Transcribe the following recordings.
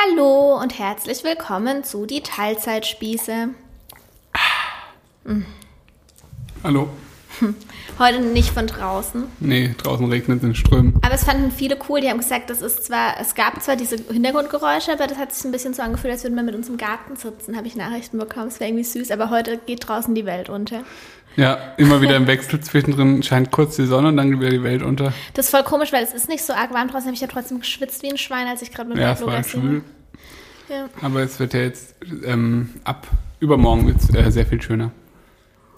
Hallo und herzlich willkommen zu die Teilzeitspieße. Hallo? Heute nicht von draußen, Nee, draußen regnet es in Strömen. aber es fanden viele cool. Die haben gesagt, das ist zwar, es gab zwar diese Hintergrundgeräusche, aber das hat sich ein bisschen so angefühlt, als würden wir mit uns im Garten sitzen. Habe ich Nachrichten bekommen. Es wäre irgendwie süß, aber heute geht draußen die Welt unter. Ja, immer wieder im Wechsel zwischendrin scheint kurz die Sonne und dann geht wieder die Welt unter. Das ist voll komisch, weil es ist nicht so arg warm draußen. Habe ich ja trotzdem geschwitzt wie ein Schwein, als ich gerade mit Ja, es war schwül. Ja. Aber es wird ja jetzt ähm, ab übermorgen wird's, äh, sehr viel schöner.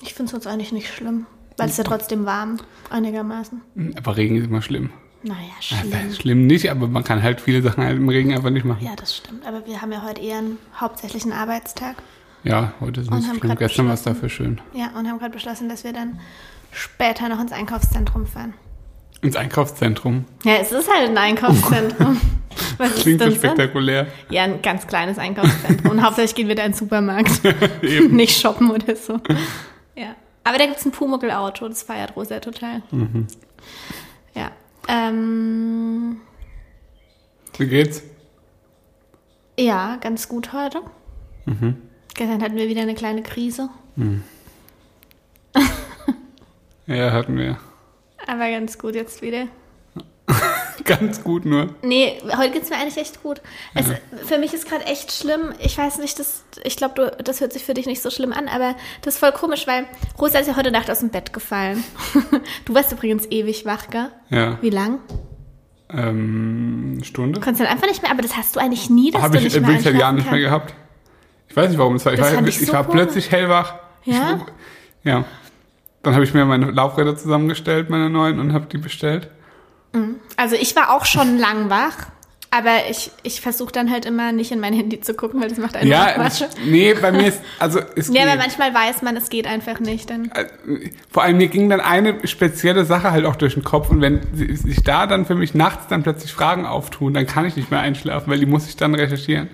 Ich finde es uns eigentlich nicht schlimm, weil es ja trotzdem warm, einigermaßen. Aber Regen ist immer schlimm. Naja, Ja, schlimm. ist schlimm nicht, aber man kann halt viele Sachen halt im Regen einfach nicht machen. Ja, das stimmt. Aber wir haben ja heute eher einen hauptsächlichen Arbeitstag. Ja, heute ist nicht haben schlimm. Gestern war es dafür schön. Ja, und haben gerade beschlossen, dass wir dann später noch ins Einkaufszentrum fahren. Ins Einkaufszentrum. Ja, es ist halt ein Einkaufszentrum. Was Klingt so so? spektakulär. Ja, ein ganz kleines Einkaufszentrum. Und hauptsächlich gehen wir da in den Supermarkt. Eben. Nicht shoppen oder so. Ja. Aber da gibt es ein Pumuckl-Auto, das feiert Rosa total. Mhm. Ja. Ähm, Wie geht's? ja, ganz gut heute. Mhm. Gestern hatten wir wieder eine kleine Krise. Ja, hatten wir. Aber ganz gut jetzt wieder. Ganz gut nur. Nee, heute geht's mir eigentlich echt gut. Es, Für mich ist gerade echt schlimm. Ich weiß nicht, das, ich glaube, das hört sich für dich nicht so schlimm an, aber das ist voll komisch, weil Rosa ist ja heute Nacht aus dem Bett gefallen. du warst übrigens ewig wach, gell? Ja. Wie lang? Ähm, Stunde? Du konntest dann einfach nicht mehr, aber das hast du eigentlich nie, dass Habe du ich nicht mehr wirklich seit Jahren nicht mehr gehabt. Ich weiß nicht, warum es war. Ich war, ich ich so war plötzlich hellwach. Ja? Ich, ja. Dann habe ich mir meine Laufräder zusammengestellt, meine neuen, und habe die bestellt. Also ich war auch schon lang wach, aber ich, ich versuche dann halt immer nicht in mein Handy zu gucken, weil das macht einen Ja, das, nee, bei mir ist, also es Ja, aber manchmal weiß man, es geht einfach nicht. Dann. Äh, Vor allem mir ging dann eine spezielle Sache halt auch durch den Kopf und wenn si- sich da dann für mich nachts dann plötzlich Fragen auftun, dann kann ich nicht mehr einschlafen, weil die muss ich dann recherchieren.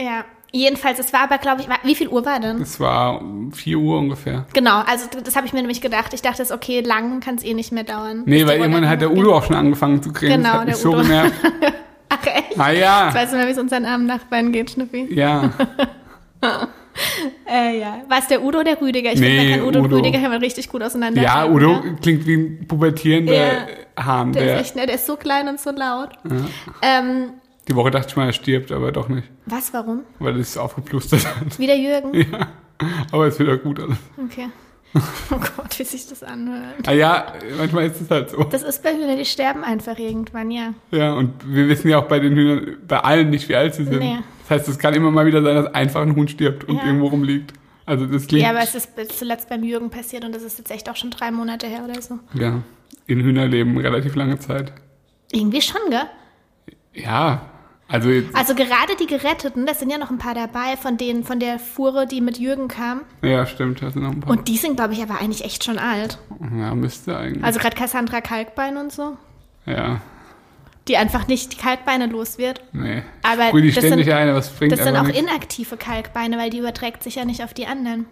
Ja. Jedenfalls, es war aber, glaube ich, wie viel Uhr war denn? Es war 4 Uhr ungefähr. Genau, also das habe ich mir nämlich gedacht. Ich dachte, es okay, lang kann es eh nicht mehr dauern. Nee, weil irgendwann hat der. Udo auch schon angefangen zu kriegen. Genau, der so Udo. genervt. Ach echt? Ah ja. Jetzt weißt du mal, wie es unseren armen Nachbarn geht, Schnüffi. Ja. Äh, ja. War es der Udo oder der Rüdiger? Ich Nee, finde, man kann Udo, und Udo. Rüdiger kann man richtig gut auseinander. Ja, Udo klingt wie ein pubertierender Ja. Hahn. Der, Der, ist echt, ne, der ist so klein und so laut. Ähm, die Woche dachte ich mal, er stirbt, aber doch nicht. was, warum? Weil es aufgeplustert hat. Wieder Jürgen? Ja. Aber es wird auch gut alles. Okay. Oh Gott, wie sich das anhört. Ah ja, manchmal ist es halt so. Das ist bei Hühnern, die sterben einfach irgendwann, ja. Ja, und wir wissen ja auch bei den Hühnern, bei allen nicht, wie alt sie sind. Nee. Das heißt, es kann immer mal wieder sein, dass einfach ein Huhn stirbt und Ja. irgendwo rumliegt. Also das klingt, Ja, aber es ist zuletzt beim Jürgen passiert und das ist jetzt echt auch schon drei Monate her oder so. ja, in Hühnerleben relativ lange Zeit. Irgendwie schon, gell? Ja, also Also gerade die Geretteten, das sind ja noch ein paar dabei von denen, von der Fuhre, die mit Jürgen kam. ja, stimmt, da sind noch ein paar. Und die sind, glaube ich, aber eigentlich echt schon alt. ja, müsste eigentlich. Also gerade Cassandra Kalkbein und so, ja, die einfach nicht die Kalkbeine los wird. nee. Aber Sprüh die das ständig sind- ein, aber es bringt Das sind auch nichts. inaktive Kalkbeine, weil die überträgt sich ja nicht auf die anderen.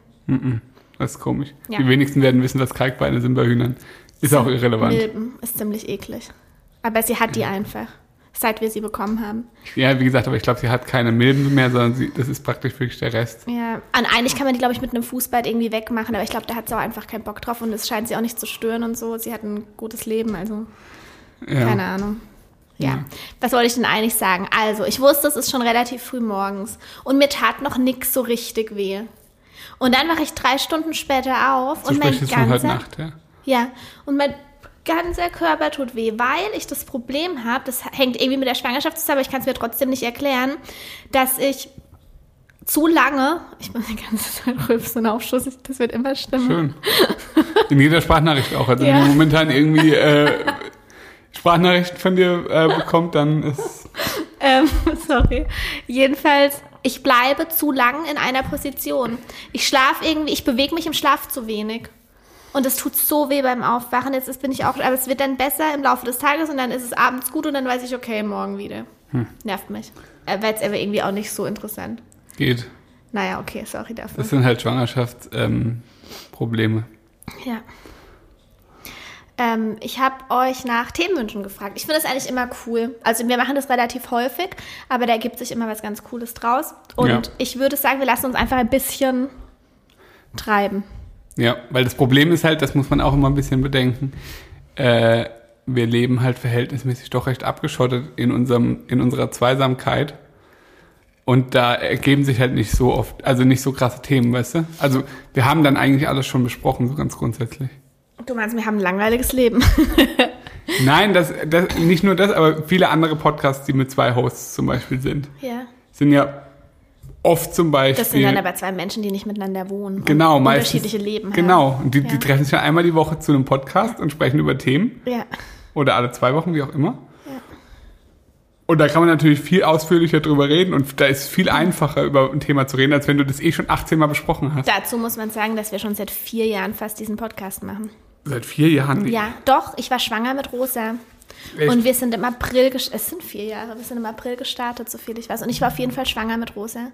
Das ist komisch. Ja. Die wenigsten werden wissen, dass Kalkbeine sind bei Hühnern. Ist auch irrelevant. Milben ist ziemlich eklig. Aber sie hat die einfach, seit wir sie bekommen haben. Ja, wie gesagt, aber ich glaube, sie hat keine Milben mehr, sondern sie, das ist praktisch wirklich der Rest. Ja, und eigentlich kann man die, glaube ich, mit einem Fußball irgendwie wegmachen, aber ich glaube, da hat sie auch einfach keinen Bock drauf und es scheint sie auch nicht zu stören und so. Sie hat ein gutes Leben, also Ja. keine Ahnung. Ja. Ja. was wollte ich denn eigentlich sagen? Also, ich wusste, es ist schon relativ früh morgens und mir tat noch nix so richtig weh. Und dann wache ich drei Stunden später auf So und mein ganzer, Nacht, ja. ja, und mein ganzer Körper tut weh, weil ich das Problem habe, das hängt irgendwie mit der Schwangerschaft zusammen, aber ich kann es mir trotzdem nicht erklären, dass ich zu lange, ich muss die ganze Zeit rülpsen und Aufschuss, das wird immer schlimmer. Schön. In jeder Sprachnachricht auch. Also Ja. wenn man momentan irgendwie äh, Sprachnachrichten von dir äh, bekommt, dann ist Ähm, sorry. Jedenfalls, ich bleibe zu lang in einer Position. Ich schlafe irgendwie, ich bewege mich im Schlaf zu wenig. Und es tut so weh beim Aufwachen. Jetzt ist, bin ich auch, aber es wird dann besser im Laufe des Tages und dann ist es abends gut und dann weiß ich, okay, morgen wieder. Nervt mich. Äh, Wäre jetzt aber irgendwie auch nicht so interessant. geht. Naja, okay, sorry dafür. Das sind halt Schwangerschaftsprobleme. Ähm. Ja. Ähm, ich habe euch nach Themenwünschen gefragt. Ich finde das eigentlich immer cool. Also wir machen das relativ häufig, aber da ergibt sich immer was ganz Cooles draus. Und Ja. ich würde sagen, wir lassen uns einfach ein bisschen treiben. Ja, weil das Problem ist halt, das muss man auch immer ein bisschen bedenken. Äh, wir leben halt verhältnismäßig doch recht abgeschottet in unserem, in unserer Zweisamkeit. Und da ergeben sich halt nicht so oft, also nicht so krasse Themen, weißt du? Also wir haben dann eigentlich alles schon besprochen, so ganz grundsätzlich. Du meinst, wir haben ein langweiliges Leben. Nein, das, das, nicht nur das, aber viele andere Podcasts, die mit zwei Hosts zum Beispiel sind, ja. sind ja oft zum Beispiel. Das sind dann aber zwei Menschen, die nicht miteinander wohnen. genau, und meistens, unterschiedliche Leben haben. Genau, und die, Ja. die treffen sich ja einmal die Woche zu einem Podcast und sprechen über Themen. Ja. Oder alle zwei Wochen, wie auch immer. Ja. Und da kann man natürlich viel ausführlicher drüber reden und da ist es viel einfacher, über ein Thema zu reden, als wenn du das eh schon 18 Mal besprochen hast. Dazu muss man sagen, dass wir schon seit vier Jahren fast diesen Podcast machen. Seit vier Jahren. Ja, doch, ich war schwanger mit Rosa. Echt? Und wir sind im April, es sind vier Jahre, wir sind im April gestartet, so viel ich weiß. Und ich war auf jeden Fall schwanger mit Rosa.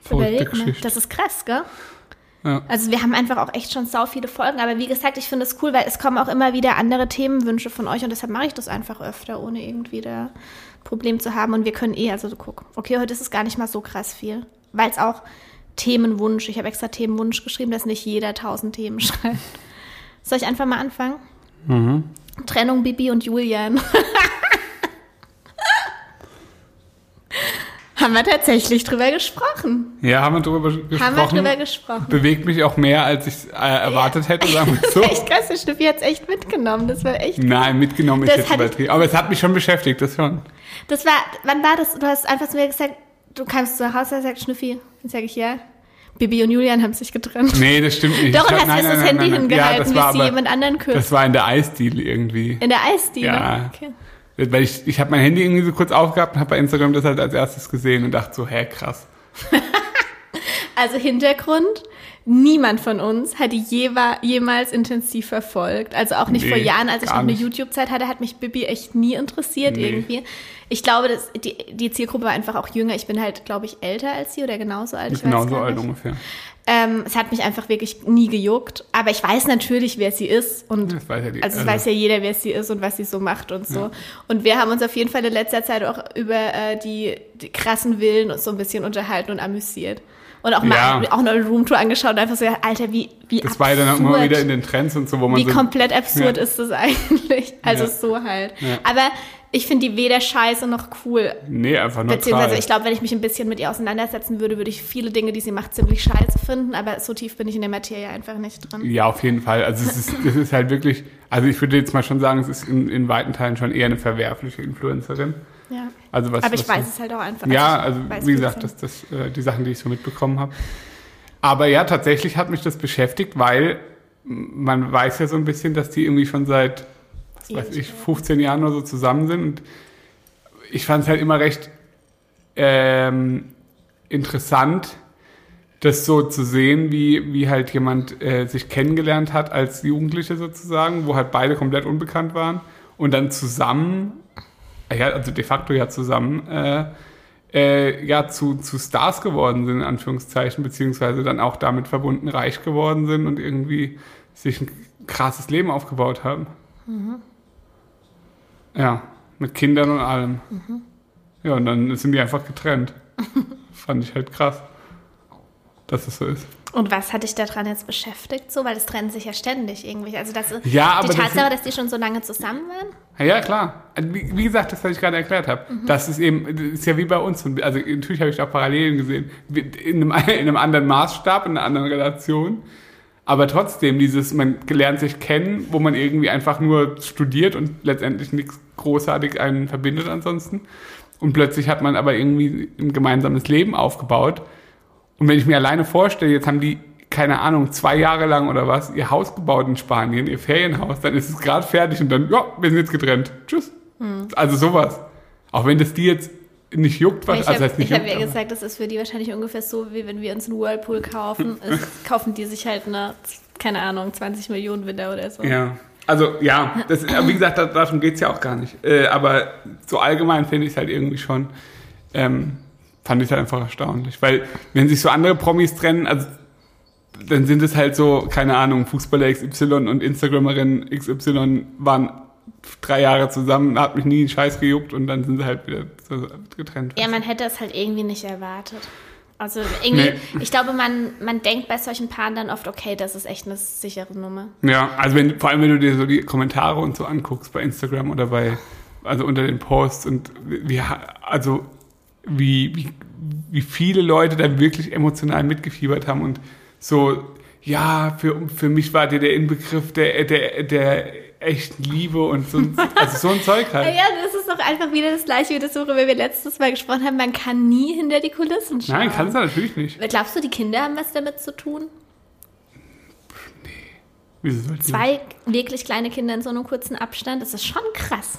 Verrückte Geschichte. das ist krass, gell? Ja. Also wir haben einfach auch echt schon sau viele Folgen. Aber wie gesagt, ich finde es cool, weil es kommen auch immer wieder andere Themenwünsche von euch und deshalb mache ich das einfach öfter, ohne irgendwie da ein Problem zu haben. Und wir können eh, also guck, okay, heute ist es gar nicht mal so krass viel. Weil es auch Themenwunsch, ich habe extra Themenwunsch geschrieben, dass nicht jeder tausend Themen schreibt. Soll ich einfach mal anfangen? Mhm. Trennung Bibi und Julian. Haben wir tatsächlich drüber gesprochen. Ja, haben wir drüber gesprochen. Haben wir drüber gesprochen. Bewegt mich auch mehr, als ich äh, erwartet hätte, sagen wir so. Echt krass, der Schnüffi hat es echt mitgenommen. Das war echt. Nein, mitgenommen ist Das jetzt übertrieben. Aber es hat mich schon beschäftigt, das schon. Das war, wann war das? Du hast einfach zu mir gesagt, du kamst zu Hause und sagst, Schnüffi. Dann sage ich ja. Bibi und Julian haben sich getrennt. Nee, das stimmt nicht. Doch, und glaub- hast du nein, das nein, Handy nein, hingehalten, ja, das wie sie aber, jemand anderen küsst. Das war in der Eisdiele irgendwie. In der Eisdiele. Ja. Okay. Weil ich, ich habe mein Handy irgendwie so kurz aufgehabt und habe bei Instagram das halt als erstes gesehen und dachte so, hä, krass. Also Hintergrund, niemand von uns hat die jewa- jemals intensiv verfolgt. Also auch nicht Nee, vor Jahren, als ich noch eine. YouTube-Zeit hatte, hat mich Bibi echt nie interessiert Nee. irgendwie. Ich glaube, dass die, die Zielgruppe war einfach auch jünger. Ich bin halt, glaube ich, älter als sie oder genauso alt. Ich Genauso alt nicht. ungefähr. Ähm, es hat mich einfach wirklich nie gejuckt. Aber ich weiß natürlich, wer sie ist. Und Das weiß ja die- also es also- weiß ja jeder, wer sie ist und was sie so macht und so. Und wir haben uns auf jeden Fall in letzter Zeit auch über äh, die, die krassen Villen so ein bisschen unterhalten und amüsiert. Und auch Ja. mal auch eine Roomtour angeschaut und einfach so, Alter, wie, wie Das absurd. war ja dann auch immer wieder in den Trends und so, wo man wie so... komplett absurd Ja. ist das eigentlich. Also Ja. so halt. Ja. Aber ich finde die weder scheiße noch cool. Nee, einfach nur Beziehungsweise ich glaube, wenn ich mich ein bisschen mit ihr auseinandersetzen würde, würde ich viele Dinge, die sie macht, ziemlich scheiße finden. Aber so tief bin ich in der Materie einfach nicht drin. Ja, auf jeden Fall. Also es ist, es ist halt wirklich, also ich würde jetzt mal schon sagen, es ist in, in weiten Teilen schon eher eine verwerfliche Influencerin. Ja. Also was, Aber ich was weiß so- es halt auch einfach. Ja, also weiß wie gesagt, das, das, äh, die Sachen, die ich so mitbekommen habe. Aber ja, tatsächlich hat mich das beschäftigt, weil man weiß ja so ein bisschen, dass die irgendwie schon seit, was weiß ich, 15 Jahren oder so zusammen sind. Und ich fand es halt immer recht ähm, interessant, das so zu sehen, wie, wie halt jemand äh, sich kennengelernt hat als Jugendliche sozusagen, wo halt beide komplett unbekannt waren und dann zusammen, ja, also de facto ja zusammen, äh, äh, ja, zu, zu Stars geworden sind, in Anführungszeichen, beziehungsweise dann auch damit verbunden reich geworden sind und irgendwie sich ein krasses Leben aufgebaut haben. Ja, mit Kindern und allem. Ja, und dann sind die einfach getrennt. Fand ich halt krass, dass es so ist. Und was hat dich daran jetzt beschäftigt? So, weil es trennen sich ja ständig irgendwie. Also das, Ja, aber die das Tatsache, sind- dass die schon so lange zusammen waren. Ja, klar. Also Wie, gesagt, das, was ich gerade erklärt habe. Das ist eben, das ist ja wie bei uns. Also natürlich habe ich da Parallelen gesehen. In einem, in einem anderen Maßstab, in einer anderen Relation. Aber trotzdem, dieses, man lernt sich kennen, wo man irgendwie einfach nur studiert und letztendlich nichts großartig einen verbindet ansonsten. Und plötzlich hat man aber irgendwie ein gemeinsames Leben aufgebaut. Und wenn ich mir alleine vorstelle, jetzt haben die, keine Ahnung, zwei Jahre lang oder was, ihr Haus gebaut in Spanien, ihr Ferienhaus, dann ist es gerade fertig und dann, ja, wir sind jetzt getrennt. Tschüss. Also sowas. Auch wenn das die jetzt nicht juckt, was, ich also habe heißt nicht hab juckt, ja gesagt, das ist für die wahrscheinlich ungefähr so, wie wenn wir uns einen Whirlpool kaufen. Es, kaufen die sich halt eine, keine Ahnung, 20 Millionen Winter oder so. Ja. Also ja, das, wie gesagt, da, darum geht's ja auch gar nicht. Äh, aber so allgemein finde ich es halt irgendwie schon, ähm, fand ich halt einfach erstaunlich. Weil wenn sich so andere Promis trennen, also dann sind es halt so, keine Ahnung, Fußballer XY und Instagramerin XY waren drei Jahre zusammen, hat mich nie einen Scheiß gejuckt und dann sind sie halt wieder getrennt. Ja, man hätte es halt irgendwie nicht erwartet. Also irgendwie, Nee. ich glaube, man, man denkt bei solchen Paaren dann oft, okay, das ist echt eine sichere Nummer. Ja, also wenn, vor allem wenn du dir so die Kommentare und so anguckst bei Instagram oder bei, also unter den Posts und wie, also wie, wie, wie viele Leute da wirklich emotional mitgefiebert haben und so, ja, für, für mich war der der Inbegriff der, der, der echten Liebe und so, ein- also so ein Zeug halt. Ja, das ist doch einfach wieder das gleiche wie das, worüber wir letztes Mal gesprochen haben. Man kann nie hinter die Kulissen schauen. Nein, kannst du natürlich nicht. Glaubst du, die Kinder haben was damit zu tun? Wieso sollten Zwei wirklich kleine Kinder in so einem kurzen Abstand, das ist schon krass.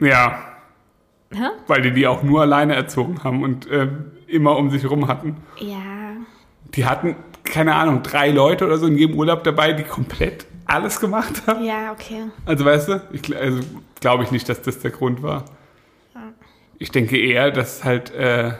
Ja, Hä? weil die die auch nur alleine erzogen haben und ähm, immer um sich herum hatten. Ja. Die hatten, keine Ahnung, drei Leute oder so in jedem Urlaub dabei, die komplett alles gemacht haben. Ja, okay. Also weißt du, ich, also, glaube ich nicht, dass das der Grund war. Ich denke eher, dass halt, äh,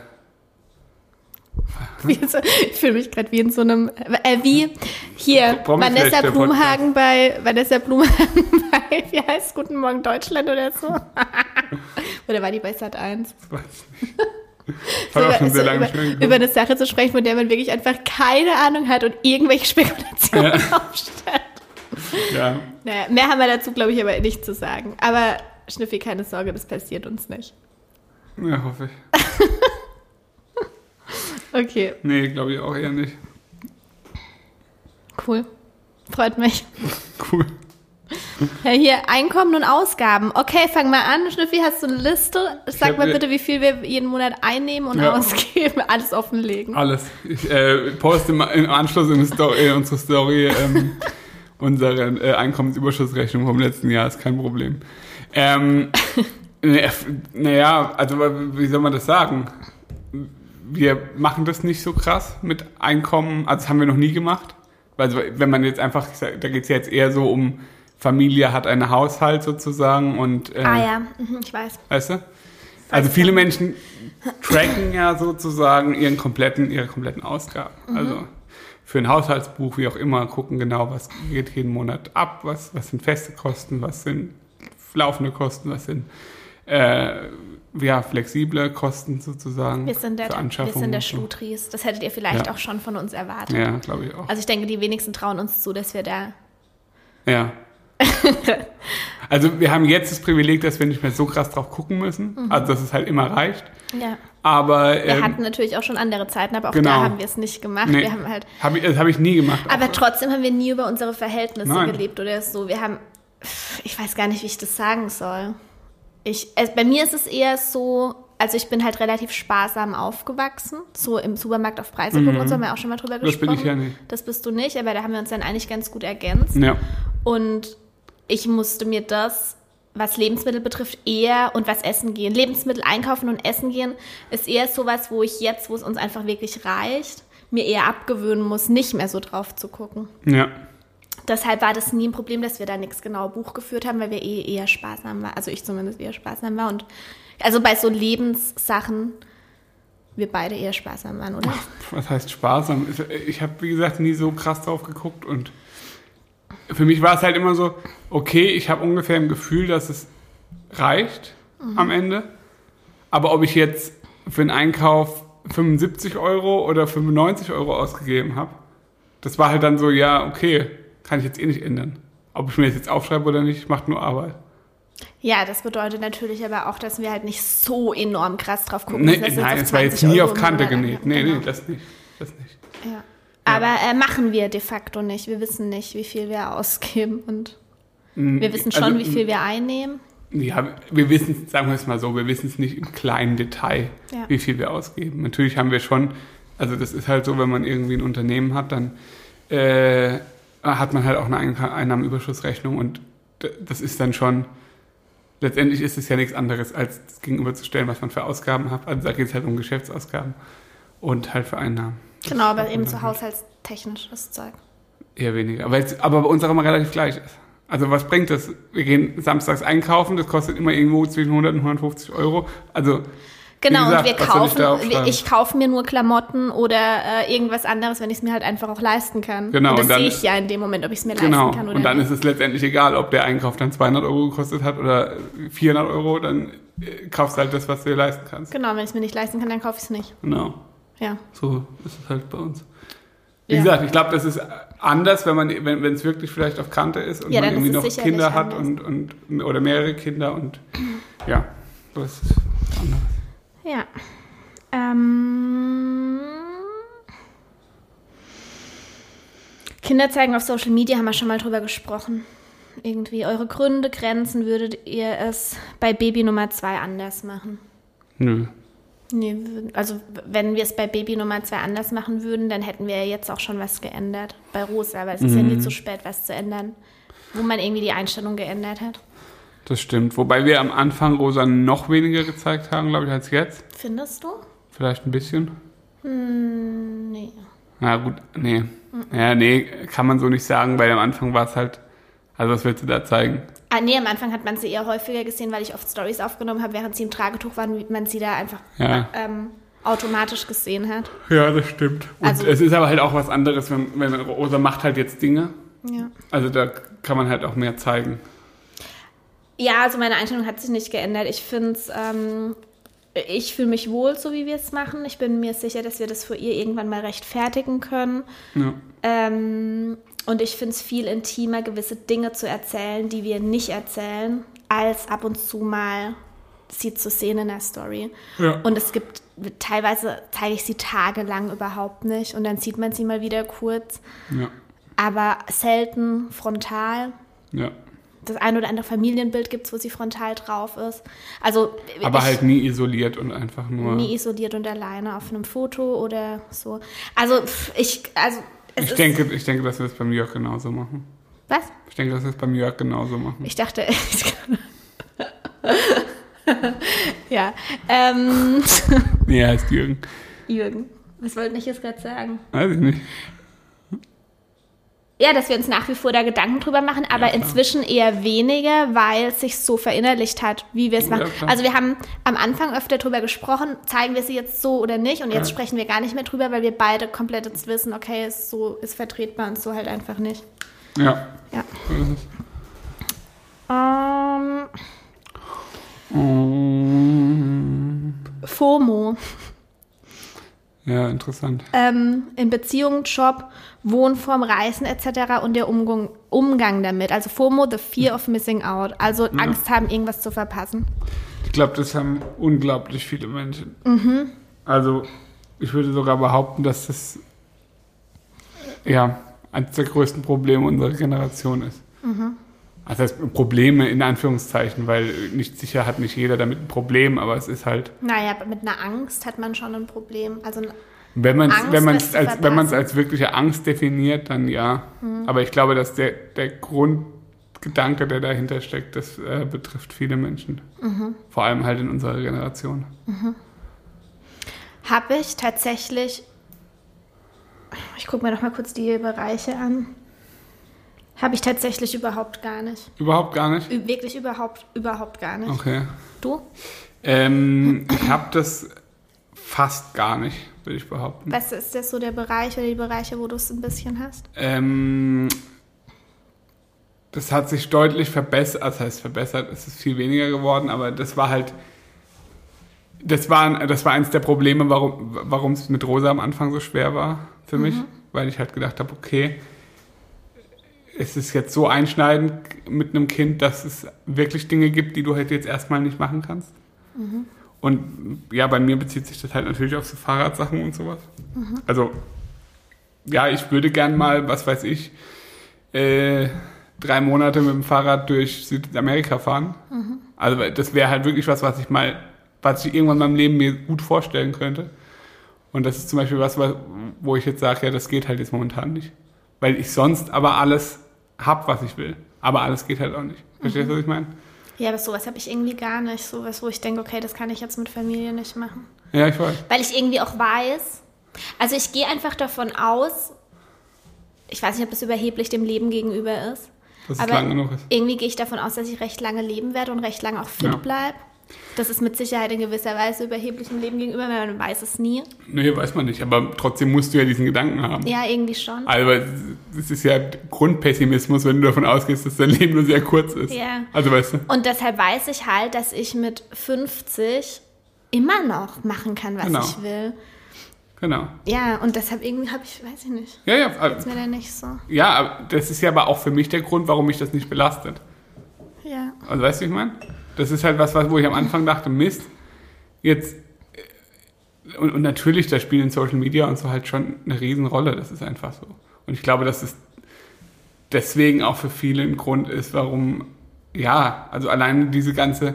so, ich fühle mich gerade wie in so einem, äh, wie hier, Vanessa Blumhagen bei, Vanessa Blumhagen bei, wie heißt Guten Morgen Deutschland oder so? oder war die bei Sat 1? weiß nicht. Lange über, mehr geguckt. über eine Sache zu sprechen, von der man wirklich einfach keine Ahnung hat und irgendwelche Spekulationen aufstellt. Ja, Naja, mehr haben wir dazu, glaube ich, aber nicht zu sagen. Aber Schnüffi, keine Sorge, das passiert uns nicht. ja, hoffe ich. Okay, Nee, glaube ich auch eher nicht. cool. Freut mich. Cool. Ja, hier, Einkommen und Ausgaben. Okay, fang mal an. Schnüffi, hast du eine Liste? Sag mal ne- bitte, wie viel wir jeden Monat einnehmen und Ja. ausgeben. Alles offenlegen. Alles. Ich äh, poste mal im Anschluss in, Story, in unsere Story ähm, unsere äh, Einkommensüberschussrechnung vom letzten Jahr, ist kein Problem. Ähm, naja, also wie soll man das sagen? Wir machen das nicht so krass mit Einkommen, also das haben wir noch nie gemacht. Also wenn man jetzt einfach, da geht es ja jetzt eher so um Familie hat einen Haushalt sozusagen und äh, Ah ja, mhm, ich weiß. Weißt du? Also viele Menschen tracken ja sozusagen ihren kompletten, ihre kompletten Ausgaben. Also für ein Haushaltsbuch, wie auch immer, gucken genau, was geht jeden Monat ab, was, was sind feste Kosten, was sind laufende Kosten, was sind äh, ja, flexible Kosten sozusagen Wir sind der, für wir Anschaffungen. sind der. Schlutries. Das hättet ihr vielleicht Ja. auch schon von uns erwartet. Ja, glaube ich auch. Also ich denke, die wenigsten trauen uns zu, dass wir da... Ja. also wir haben jetzt das Privileg, dass wir nicht mehr so krass drauf gucken müssen. Mhm. Also dass es halt immer reicht. Ja. Aber Wir ähm, hatten natürlich auch schon andere Zeiten, aber auch genau. da haben wir es nicht gemacht. nee, Wir haben halt... hab ich, das habe ich nie gemacht. Aber trotzdem haben wir nie über unsere Verhältnisse Nein. gelebt oder so. Wir haben, ich weiß gar nicht, wie ich das sagen soll. Ich, es, bei mir ist es eher so, also ich bin halt relativ sparsam aufgewachsen, so im Supermarkt auf Preise gucken und so haben wir auch schon mal drüber Mhm. Das bin gesprochen. ich ja nicht. Das bist du nicht, aber da haben wir uns dann eigentlich ganz gut ergänzt. Ja. Und ich musste mir das, was Lebensmittel betrifft, eher und was Essen gehen. Lebensmittel einkaufen und Essen gehen ist eher sowas, wo ich jetzt, wo es uns einfach wirklich reicht, mir eher abgewöhnen muss, nicht mehr so drauf zu gucken. Ja. Deshalb war das nie ein Problem, dass wir da nichts genau Buch geführt haben, weil wir eh eher sparsam waren. Also ich zumindest eher sparsam war. Und also bei so Lebenssachen wir beide eher sparsam waren, oder? Was heißt sparsam? Ich habe, wie gesagt, nie so krass drauf geguckt und für mich war es halt immer so, okay, ich habe ungefähr ein Gefühl, dass es reicht am Ende. Aber ob ich jetzt für einen Einkauf 75 Euro oder 95 Euro ausgegeben habe, das war halt dann so, ja, okay, kann ich jetzt eh nicht ändern. Ob ich mir das jetzt aufschreibe oder nicht, macht nur Arbeit. Ja, das bedeutet natürlich aber auch, dass wir halt nicht so enorm krass drauf gucken. Nee, nein, es war jetzt 20 nie Euro auf Kante genäht. Nee, Genau. nee, das nicht. Das nicht. Ja. Aber äh, machen wir de facto nicht. Wir wissen nicht, wie viel wir ausgeben und wir wissen schon, Also, wie viel wir einnehmen. Ja, wir wissen, sagen wir es mal so, wir wissen es nicht im kleinen Detail, Ja. wie viel wir ausgeben. Natürlich haben wir schon, also das ist halt so, wenn man irgendwie ein Unternehmen hat, dann äh, hat man halt auch eine Ein- Einnahmenüberschussrechnung und das ist dann schon, letztendlich ist es ja nichts anderes, als das gegenüberzustellen, was man für Ausgaben hat. Also da geht es halt um Geschäftsausgaben und halt für Einnahmen. Genau, aber eben so haushaltstechnisches Zeug. Eher weniger. Aber, jetzt, aber bei uns auch immer relativ gleich ist. Also was bringt das? Wir gehen samstags einkaufen, das kostet immer irgendwo zwischen 100 und 150 Euro. Also Genau, gesagt, und wir ich kaufen, ich kaufe mir nur Klamotten oder äh, irgendwas anderes, wenn ich es mir halt einfach auch leisten kann. Genau, Und das und dann- sehe ich ja in dem Moment, ob ich es mir Genau. leisten kann oder Und dann nicht. ist es letztendlich egal, ob der Einkauf dann 200 Euro gekostet hat oder 400 Euro, dann äh, kaufst du halt das, was du dir leisten kannst. Genau, wenn ich es mir nicht leisten kann, dann kaufe ich es nicht. Genau. Ja. So ist es halt bei uns. Wie Ja. gesagt, ich glaube, das ist anders, wenn man, wenn wenn es wirklich vielleicht auf Kante ist und Ja, man irgendwie noch Kinder hat anders. und, und oder mehrere Kinder und ja, das ist anders. Ja. Ähm, Kinder zeigen auf Social Media, haben wir schon mal drüber gesprochen. Irgendwie eure Gründe, Grenzen, würdet ihr es bei Baby Nummer zwei anders machen? Nö. Nee, also wenn wir es bei Baby Nummer zwei anders machen würden, dann hätten wir ja jetzt auch schon was geändert bei Rosa, aber es ist ja nie zu spät, was zu ändern, wo man irgendwie die Einstellung geändert hat. Das stimmt. Wobei wir am Anfang Rosa noch weniger gezeigt haben, glaube ich, als jetzt. Findest du? Vielleicht ein bisschen. Hm, nee. Na gut, nee. Ja, nee, kann man so nicht sagen, weil am Anfang war es halt, also was willst du da zeigen? Ah, nee, am Anfang hat man sie eher häufiger gesehen, weil ich oft Stories aufgenommen habe, während sie im Tragetuch waren, wie man sie da einfach Ja. ähm, automatisch gesehen hat. Ja, das stimmt. Und Also- es ist aber halt auch was anderes, wenn, wenn Rosa macht halt jetzt Dinge. Ja. Also da kann man halt auch mehr zeigen. Ja, also meine Einstellung hat sich nicht geändert. Ich finde es, ähm, ich fühle mich wohl, so wie wir es machen. Ich bin mir sicher, dass wir das für ihr irgendwann mal rechtfertigen können. Ja. Ähm, und ich finde es viel intimer, gewisse Dinge zu erzählen, die wir nicht erzählen, als ab und zu mal sie zu sehen in der Story. Ja. Und es gibt, teilweise zeige ich sie tagelang überhaupt nicht und dann sieht man sie mal wieder kurz, Ja. aber selten frontal. Ja. Das ein oder andere Familienbild gibt es, wo sie frontal drauf ist. Also Aber ich, halt nie isoliert und einfach nur. nie isoliert und alleine auf einem Foto oder so. Also ich, also Ich denke, ich denke, dass wir es beim Jörg genauso machen. was? Ich denke, dass wir es beim Jörg genauso machen. Ich dachte, ja. Ähm, Nee, er heißt Jürgen. Jürgen, was wollte ich jetzt gerade sagen? Weiß ich nicht. Ja, dass wir uns nach wie vor da Gedanken drüber machen, aber klar. inzwischen eher weniger, weil es sich so verinnerlicht hat, wie wir es Ja, machen. klar. also wir haben am Anfang öfter drüber gesprochen, zeigen wir sie jetzt so oder nicht und jetzt Ja. sprechen wir gar nicht mehr drüber, weil wir beide komplett jetzt wissen, okay, ist so ist vertretbar und so halt einfach nicht. Ja. Ja. Ist es. Ähm, FOMO. Ja, interessant. ähm, in Beziehungen, Job, Wohnform, Reisen etc. und der Umgang, Umgang damit. Also FOMO, the fear of missing out. Also Angst haben, irgendwas zu verpassen. Ich glaube, das haben unglaublich viele Menschen. Mhm. Also, ich würde sogar behaupten, dass das ja eines der größten Probleme unserer Generation ist. Mhm. Also das heißt Probleme in Anführungszeichen, weil nicht sicher hat nicht jeder damit ein Problem, aber es ist halt, Naja, mit einer Angst hat man schon ein Problem. Also wenn man es wenn man's als, wenn man's verpassen. als wirkliche Angst definiert, dann ja. Aber ich glaube, dass der, der Grundgedanke, der dahinter steckt, das äh, betrifft viele Menschen. Vor allem halt in unserer Generation. habe ich tatsächlich, ich gucke mir noch mal kurz die Bereiche an, habe ich tatsächlich überhaupt gar nicht. Überhaupt gar nicht? Wirklich überhaupt, überhaupt gar nicht. Okay. Du? Ähm, ich habe das fast gar nicht, würde ich behaupten. Was ist das so der Bereich oder die Bereiche, wo du es ein bisschen hast? Ähm, das hat sich deutlich verbessert, das heißt verbessert, es ist viel weniger geworden, aber das war halt, das war, das war eins der Probleme, warum warum es mit Rosa am Anfang so schwer war für mich, weil ich halt gedacht habe, okay, es ist jetzt so einschneidend mit einem Kind, dass es wirklich Dinge gibt, die du halt jetzt erstmal nicht machen kannst. Und ja, bei mir bezieht sich das halt natürlich auf so Fahrradsachen und sowas. Also, ja, ich würde gern mal, was weiß ich, äh, drei Monate mit dem Fahrrad durch Südamerika fahren. Also das wäre halt wirklich was, was ich mal, was ich irgendwann in meinem Leben mir gut vorstellen könnte. Und das ist zum Beispiel was, was- wo ich jetzt sage, ja, das geht halt jetzt momentan nicht. Weil ich sonst aber alles hab, was ich will. Aber alles geht halt auch nicht. Verstehst du, was ich meine? Ja, aber sowas habe ich irgendwie gar nicht. Sowas, wo ich denke, okay, das kann ich jetzt mit Familie nicht machen. Ja, ich weiß. Weil ich irgendwie auch weiß, also ich gehe einfach davon aus, ich weiß nicht, ob das überheblich dem Leben gegenüber ist, Dass es aber lang genug ist. irgendwie gehe ich davon aus, dass ich recht lange leben werde und recht lange auch fit Ja. bleib. Das ist mit Sicherheit in gewisser Weise überheblich im Leben gegenüber, weil man weiß es nie. Nee, weiß man nicht, aber trotzdem musst du ja diesen Gedanken haben. Ja, irgendwie schon. Also, das ist ja Grundpessimismus, wenn du davon ausgehst, dass dein Leben nur sehr kurz ist. Ja. Also, weißt du. Und deshalb weiß ich halt, dass ich mit 50 immer noch machen kann, was Genau. ich will. Genau. Ja, und deshalb irgendwie habe ich, weiß ich nicht, Ja, ja, ist mir da nicht so. ja, aber das ist ja aber auch für mich der Grund, warum mich das nicht belastet. Ja. Also weißt du, wie ich meine? Das ist halt was, wo ich am Anfang dachte, Mist, jetzt und, und natürlich, da spielen Social Media und so halt schon eine Riesenrolle. Das ist einfach so. Und ich glaube, dass es deswegen auch für viele ein Grund ist, warum, ja, also alleine diese ganze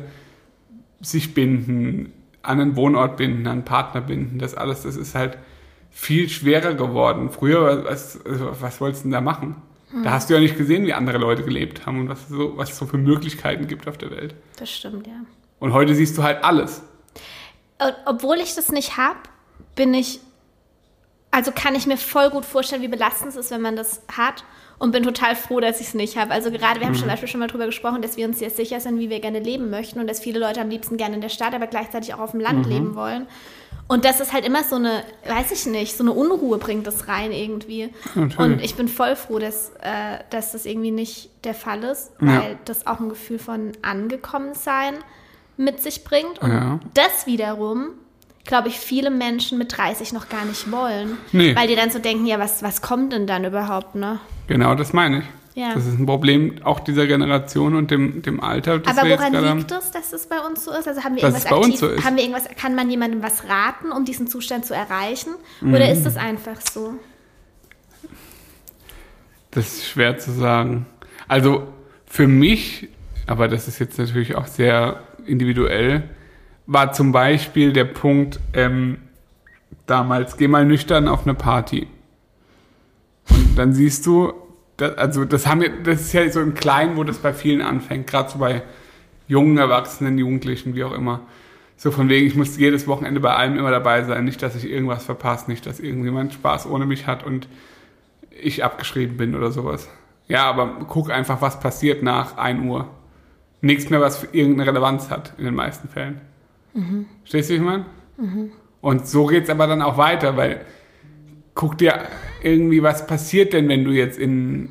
sich binden, an einen Wohnort binden, an einen Partner binden, das alles, das ist halt viel schwerer geworden. Früher, was, also was wolltest du denn da machen? Da hast du ja nicht gesehen, wie andere Leute gelebt haben und was, so, was es so für Möglichkeiten gibt auf der Welt. Das stimmt, ja. Und heute siehst du halt alles. Obwohl ich das nicht habe, bin ich, also kann ich mir voll gut vorstellen, wie belastend es ist, wenn man das hat. Und bin total froh, dass ich es nicht habe. Also gerade, wir haben zum Beispiel schon mal drüber gesprochen, dass wir uns jetzt sicher sind, wie wir gerne leben möchten und dass viele Leute am liebsten gerne in der Stadt, aber gleichzeitig auch auf dem Land leben wollen. Und das ist halt immer so eine, weiß ich nicht, so eine Unruhe bringt das rein irgendwie. Natürlich. Und ich bin voll froh, dass, äh, dass das irgendwie nicht der Fall ist, Ja. weil das auch ein Gefühl von Angekommensein mit sich bringt. Und Ja. das wiederum, glaube ich, viele Menschen mit 30 noch gar nicht wollen. Nee. Weil die dann so denken, ja, was, was kommt denn dann überhaupt, ne? Genau, das meine ich. Ja. Das ist ein Problem auch dieser Generation und dem, dem Alter. Das Aber woran haben. liegt es, dass es bei uns so ist? Also haben wir irgendwas aktiv, so haben wir irgendwas, kann man jemandem was raten, um diesen Zustand zu erreichen? Mhm. Oder ist es einfach so? Das ist schwer zu sagen. Also für mich, aber das ist jetzt natürlich auch sehr individuell, war zum Beispiel der Punkt ähm, damals, geh mal nüchtern auf eine Party. Und dann siehst du, das, also das haben wir, das ist ja so im Kleinen, wo das bei vielen anfängt, gerade so bei jungen Erwachsenen, Jugendlichen, wie auch immer. So von wegen, ich muss jedes Wochenende bei allem immer dabei sein, nicht, dass ich irgendwas verpasse, nicht, dass irgendjemand Spaß ohne mich hat und ich abgeschrieben bin oder sowas. Ja, aber guck einfach, was passiert nach 1 Uhr. Nichts mehr, was irgendeine Relevanz hat, in den meisten Fällen. Stehst du, wie ich meine? Und so geht's aber dann auch weiter, weil guck dir irgendwie, was passiert denn, wenn du jetzt in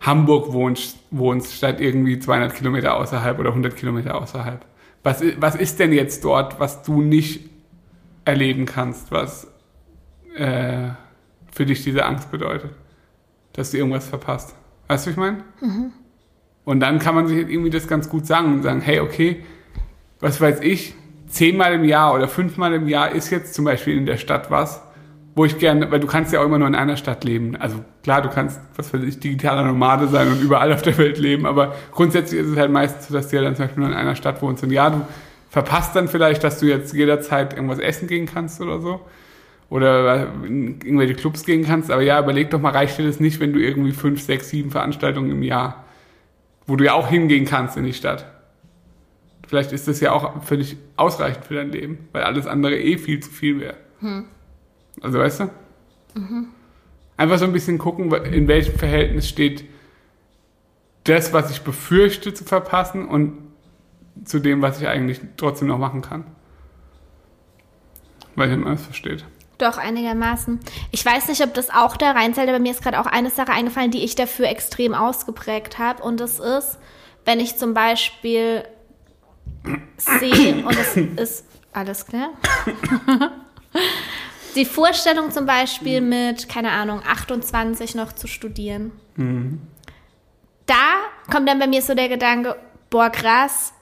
Hamburg wohnst, wohnst statt irgendwie 200 Kilometer außerhalb oder 100 Kilometer außerhalb. Was, was ist denn jetzt dort, was du nicht erleben kannst, was äh, für dich diese Angst bedeutet, dass du irgendwas verpasst? Weißt du, wie ich meine? Und dann kann man sich irgendwie das ganz gut sagen und sagen, hey, okay, was weiß ich, zehnmal im Jahr oder fünfmal im Jahr ist jetzt zum Beispiel in der Stadt was, wo ich gerne, weil du kannst ja auch immer nur in einer Stadt leben. Also klar, du kannst, was weiß ich, digitaler Nomade sein und überall auf der Welt leben, aber grundsätzlich ist es halt meistens so, dass du ja dann zum Beispiel nur in einer Stadt wohnst. Und ja, du verpasst dann vielleicht, dass du jetzt jederzeit irgendwas essen gehen kannst oder so. Oder in irgendwelche Clubs gehen kannst. Aber ja, überleg doch mal, reicht dir das nicht, wenn du irgendwie fünf, sechs, sieben Veranstaltungen im Jahr, wo du ja auch hingehen kannst in die Stadt. Vielleicht ist das ja auch völlig ausreichend für dein Leben, weil alles andere eh viel zu viel wäre. Also weißt du? Einfach so ein bisschen gucken, in welchem Verhältnis steht das, was ich befürchte zu verpassen und zu dem, was ich eigentlich trotzdem noch machen kann. Weil ihr alles versteht. Doch, einigermaßen. Ich weiß nicht, ob das auch da reinzählt, aber mir ist gerade auch eine Sache eingefallen, die ich dafür extrem ausgeprägt habe. Und das ist, wenn ich zum Beispiel sehe, und es ist alles klar. Die Vorstellung zum Beispiel mit, keine Ahnung, 28 noch zu studieren. Da kommt dann bei mir so der Gedanke, boah, krass,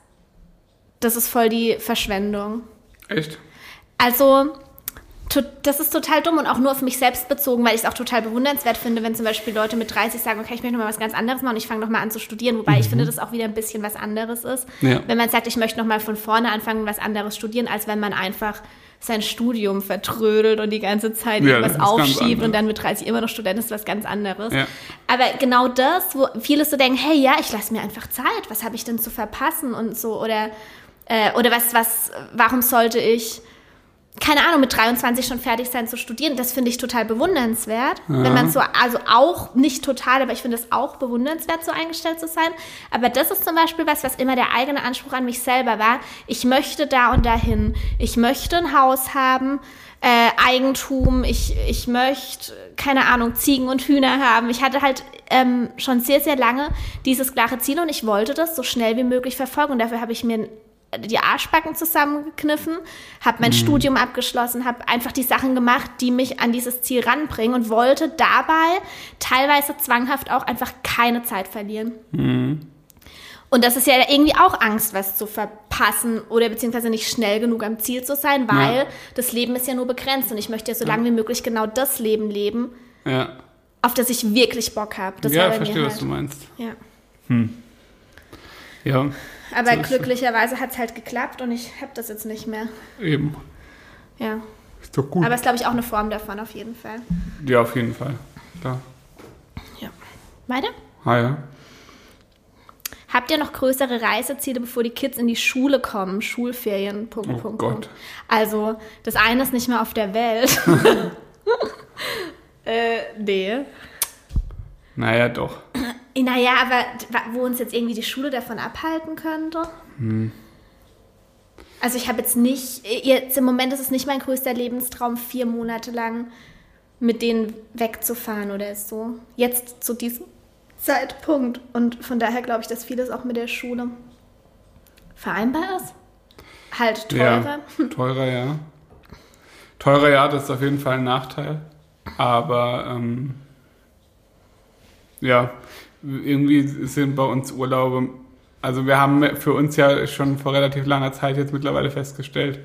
das ist voll die Verschwendung. Echt? Also, das ist total dumm und auch nur auf mich selbst bezogen, weil ich es auch total bewundernswert finde, wenn zum Beispiel Leute mit 30 sagen, okay, ich möchte noch mal was ganz anderes machen und ich fange noch mal an zu studieren, wobei ich finde, das auch wieder ein bisschen was anderes ist. Ja. Wenn man sagt, ich möchte noch mal von vorne anfangen, was anderes studieren, als wenn man einfach sein Studium vertrödelt und die ganze Zeit Ja, irgendwas aufschiebt und dann mit 30 immer noch Student ist was ganz anderes. Ja. Aber genau das, wo viele so denken, hey, ja, ich lasse mir einfach Zeit, was habe ich denn zu verpassen und so oder äh, oder was was warum sollte ich keine Ahnung, mit 23 schon fertig sein zu studieren, das finde ich total bewundernswert. Ja. Wenn man so, also auch nicht total, aber ich finde es auch bewundernswert, so eingestellt zu sein. Aber das ist zum Beispiel was, was immer der eigene Anspruch an mich selber war. Ich möchte da und dahin. Ich möchte ein Haus haben, äh, Eigentum. Ich, ich möchte, keine Ahnung, Ziegen und Hühner haben. Ich hatte halt ähm, schon sehr, sehr lange dieses klare Ziel und ich wollte das so schnell wie möglich verfolgen. Und dafür habe ich mir die Arschbacken zusammengekniffen, habe mein mhm. Studium abgeschlossen, habe einfach die Sachen gemacht, die mich an dieses Ziel ranbringen und wollte dabei teilweise zwanghaft auch einfach keine Zeit verlieren. Mhm. Und das ist ja irgendwie auch Angst, was zu verpassen oder beziehungsweise nicht schnell genug am Ziel zu sein, weil ja. das Leben ist ja nur begrenzt und ich möchte ja so lange wie möglich genau das Leben leben, ja. auf das ich wirklich Bock habe. Ja, verstehe, halt. was du meinst. Ja. Hm. Ja. Aber so glücklicherweise hat es halt geklappt und ich habe das jetzt nicht mehr. Eben. Ja. Ist doch gut. Aber es ist, glaube ich, auch eine Form davon, auf jeden Fall. Ja, auf jeden Fall. Klar. Ja. Weiter? Ah ja. Habt ihr noch größere Reiseziele, bevor die Kids in die Schule kommen? Schulferien, Punkt, oh Punkt, Gott. Punkt. Also, das eine ist nicht mehr auf der Welt. äh, nee. Naja, doch. Naja, aber wo uns jetzt irgendwie die Schule davon abhalten könnte? Hm. Also ich habe jetzt nicht, jetzt im Moment ist es nicht mein größter Lebenstraum, vier Monate lang mit denen wegzufahren oder so. Jetzt zu diesem Zeitpunkt. Und von daher glaube ich, dass vieles auch mit der Schule vereinbar ist. Halt teurer. Ja, teurer, ja. Teurer, ja, das ist auf jeden Fall ein Nachteil. Aber ähm, ja, irgendwie sind bei uns Urlaube, also wir haben für uns ja schon vor relativ langer Zeit jetzt mittlerweile festgestellt,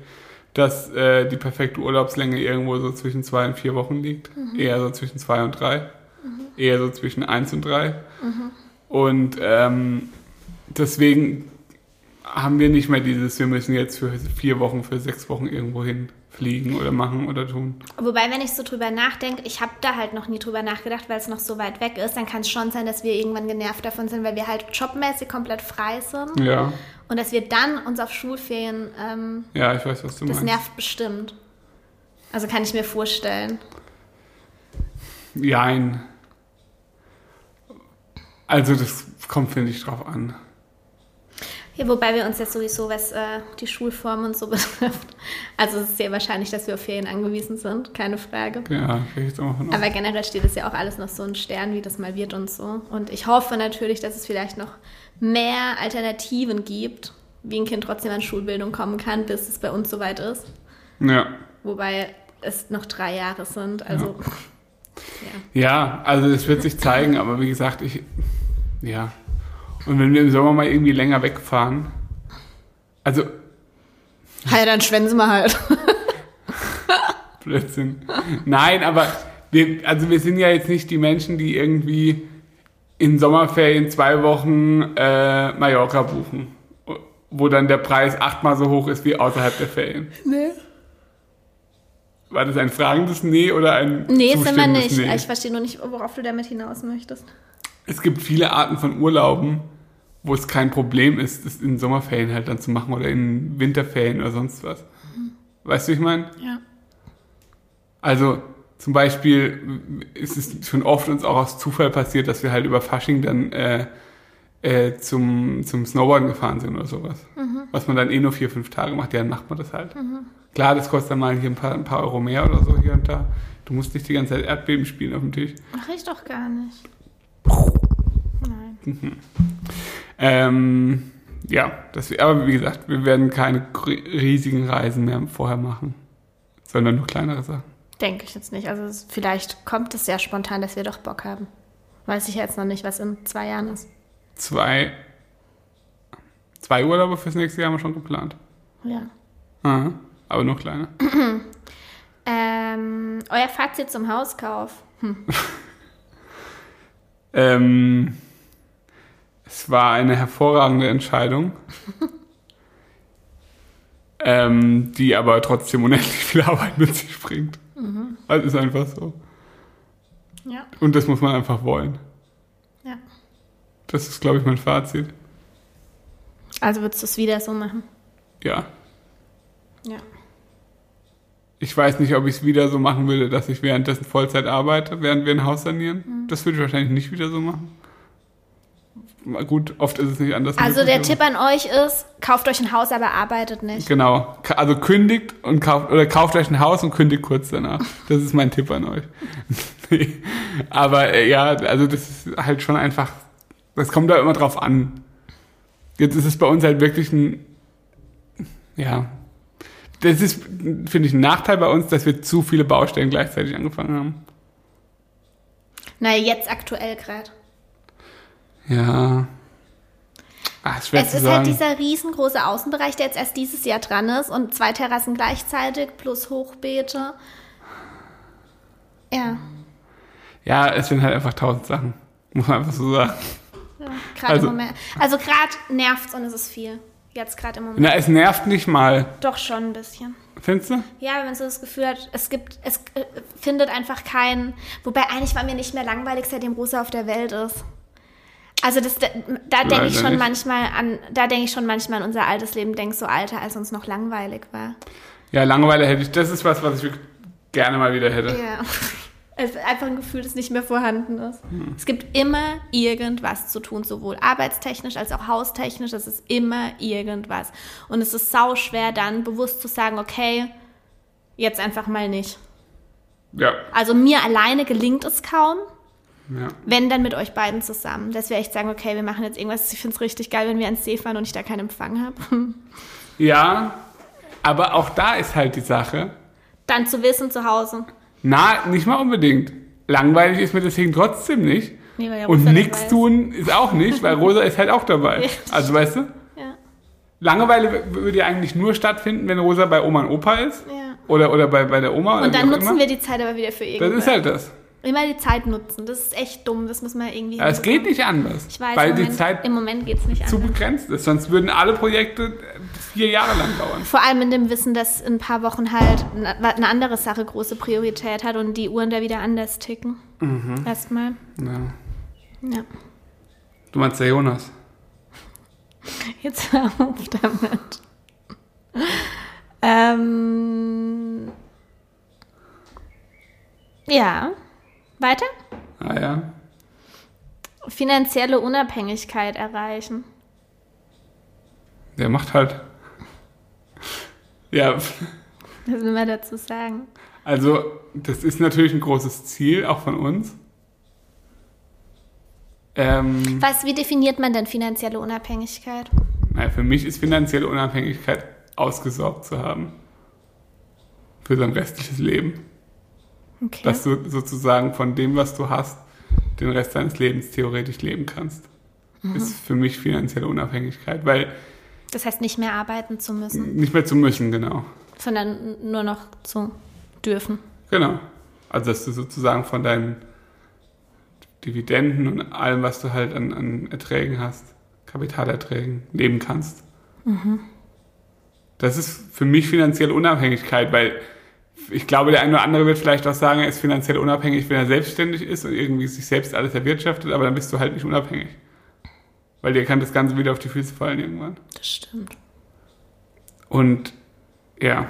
dass äh, die perfekte Urlaubslänge irgendwo so zwischen zwei und vier Wochen liegt. Mhm. Eher so zwischen zwei und drei. Mhm. Eher so zwischen eins und drei. Mhm. Und ähm, deswegen haben wir nicht mehr dieses, wir müssen jetzt für vier Wochen, für sechs Wochen irgendwo hin fliegen oder machen oder tun. Wobei, wenn ich so drüber nachdenke, ich habe da halt noch nie drüber nachgedacht, weil es noch so weit weg ist, dann kann es schon sein, dass wir irgendwann genervt davon sind, weil wir halt jobmäßig komplett frei sind. Ja. Und dass wir dann uns auf Schulferien. Ähm, ja, ich weiß, was du das meinst. Das nervt bestimmt. Also kann ich mir vorstellen. Jein. Also, das kommt, finde ich, drauf an. Ja, wobei wir uns jetzt sowieso, was äh, die Schulform und so betrifft, also es ist sehr wahrscheinlich, dass wir auf Ferien angewiesen sind, keine Frage. Ja, ich auch von Aber generell steht es ja auch alles noch so ein Stern, wie das mal wird und so. Und ich hoffe natürlich, dass es vielleicht noch mehr Alternativen gibt, wie ein Kind trotzdem an Schulbildung kommen kann, bis es bei uns soweit ist. Ja. Wobei es noch drei Jahre sind, also. Ja, ja. ja also es wird sich zeigen, aber wie gesagt, ich, ja, und wenn wir im Sommer mal irgendwie länger wegfahren, also. Ja, dann schwänzen wir halt. Blödsinn. Nein, aber wir, also wir sind ja jetzt nicht die Menschen, die irgendwie in Sommerferien zwei Wochen äh, Mallorca buchen, wo dann der Preis achtmal so hoch ist wie außerhalb der Ferien. Nee. War das ein fragendes Nee oder ein Nee, sind wir nicht. Nee? Ich verstehe nur nicht, worauf du damit hinaus möchtest. Es gibt viele Arten von Urlauben, wo es kein Problem ist, das in Sommerferien halt dann zu machen oder in Winterferien oder sonst was. Mhm. Weißt du, wie ich meine? Ja. Also zum Beispiel ist es schon oft uns auch aus Zufall passiert, dass wir halt über Fasching dann äh, äh, zum, zum Snowboarden gefahren sind oder sowas. Mhm. Was man dann eh nur vier, fünf Tage macht, ja, dann macht man das halt. Mhm. Klar, das kostet dann mal hier ein paar, ein paar Euro mehr oder so hier und da. Du musst nicht die ganze Zeit Erdbeben spielen auf dem Tisch. Mach ich doch gar nicht. Nein. Mhm. Ähm, ja, das, aber wie gesagt, wir werden keine riesigen Reisen mehr vorher machen, sondern nur kleinere Sachen. Denke ich jetzt nicht. Also vielleicht kommt es sehr spontan, dass wir doch Bock haben. Weiß ich jetzt noch nicht, was in zwei Jahren ist. Zwei, zwei Urlaube fürs nächste Jahr haben wir schon geplant. Ja. Aha, aber nur kleine. ähm, euer Fazit zum Hauskauf. Hm. ähm, es war eine hervorragende Entscheidung, ähm, die aber trotzdem unendlich viel Arbeit mit sich bringt. Mhm. Also ist einfach so. Ja. Und das muss man einfach wollen. Ja. Das ist, glaube ich, mein Fazit. Also würdest du es wieder so machen? Ja. Ja. Ich weiß nicht, ob ich es wieder so machen würde, dass ich währenddessen Vollzeit arbeite, während wir ein Haus sanieren. Mhm. Das würde ich wahrscheinlich nicht wieder so machen. Gut, oft ist es nicht anders. Also der Tipp an euch ist, kauft euch ein Haus, aber arbeitet nicht. Genau. Also kündigt und kauft oder kauft euch ein Haus und kündigt kurz danach. Das ist mein Tipp an euch. nee. Aber äh, ja, also das ist halt schon einfach, das kommt da immer drauf an. Jetzt ist es bei uns halt wirklich ein, ja, das ist, finde ich, ein Nachteil bei uns, dass wir zu viele Baustellen gleichzeitig angefangen haben. Na, jetzt aktuell gerade. Ja. Ach, es ist sagen. halt dieser riesengroße Außenbereich, der jetzt erst dieses Jahr dran ist und zwei Terrassen gleichzeitig plus Hochbeete. Ja. Ja, es sind halt einfach tausend Sachen. Muss man einfach so sagen. Ja, also. Also gerade nervt und es ist viel. Jetzt gerade im Moment. Na, es nervt nicht mal. Doch schon ein bisschen. Findest du? Ja, wenn man so das Gefühl hat, es gibt, es äh, findet einfach keinen. Wobei eigentlich war mir nicht mehr langweilig, seitdem Rosa auf der Welt ist. Also das, da, da denke ich schon nicht. manchmal an, da denke ich schon manchmal an unser altes Leben, denk so alter, als uns noch langweilig war. Ja, Langeweile hätte ich, das ist was, was ich gerne mal wieder hätte. Ja. Es ist einfach ein Gefühl, das nicht mehr vorhanden ist. Hm. Es gibt immer irgendwas zu tun, sowohl arbeitstechnisch als auch haustechnisch. Es ist immer irgendwas. Und es ist sau schwer, dann bewusst zu sagen, okay, jetzt einfach mal nicht. Ja. Also mir alleine gelingt es kaum. Ja. Wenn dann mit euch beiden zusammen. Dass wir echt sagen, okay, wir machen jetzt irgendwas. Ich finde es richtig geil, wenn wir ans See fahren und ich da keinen Empfang habe. Ja, aber auch da ist halt die Sache. Dann zu wissen zu Hause. Na, nicht mal unbedingt. Langweilig ist mir deswegen trotzdem nicht. Nee, ja und nichts tun ist auch nicht, weil Rosa ist halt auch dabei. Also weißt du? Ja. Langeweile würde ja eigentlich nur stattfinden, wenn Rosa bei Oma und Opa ist. Ja. Oder, oder bei, bei der Oma. Und dann nutzen immer. wir die Zeit aber wieder für irgendwas. Das ist halt das. Immer die Zeit nutzen. Das ist echt dumm. Das muss man irgendwie. Aber es geht nicht anders. Ich weiß, weil im die Moment, Zeit im Moment geht's nicht zu anders. begrenzt ist. Sonst würden alle Projekte vier Jahre lang dauern. Vor allem in dem Wissen, dass in ein paar Wochen halt eine andere Sache große Priorität hat und die Uhren da wieder anders ticken. Mhm. Erstmal. Ja. Ja. Du meinst der Jonas? Jetzt hör auf damit. ähm. Ja. Weiter? Ah ja. Finanzielle Unabhängigkeit erreichen. Der macht halt. Ja. Was will man dazu sagen? Also, das ist natürlich ein großes Ziel, auch von uns. Ähm, Was, wie definiert man denn finanzielle Unabhängigkeit? Na, für mich ist finanzielle Unabhängigkeit ausgesorgt zu haben. Für sein restliches Leben. Okay. Dass du sozusagen von dem, was du hast, den Rest deines Lebens theoretisch leben kannst. Mhm. Ist für mich finanzielle Unabhängigkeit, weil. Das heißt, nicht mehr arbeiten zu müssen. Nicht mehr zu müssen, genau. Sondern nur noch zu dürfen. Genau. Also, dass du sozusagen von deinen Dividenden und allem, was du halt an, an Erträgen hast, Kapitalerträgen, leben kannst. Mhm. Das ist für mich finanzielle Unabhängigkeit, weil ich glaube, der eine oder andere wird vielleicht auch sagen, er ist finanziell unabhängig, wenn er selbstständig ist und irgendwie sich selbst alles erwirtschaftet, aber dann bist du halt nicht unabhängig. Weil dir kann das Ganze wieder auf die Füße fallen irgendwann. Das stimmt. Und ja.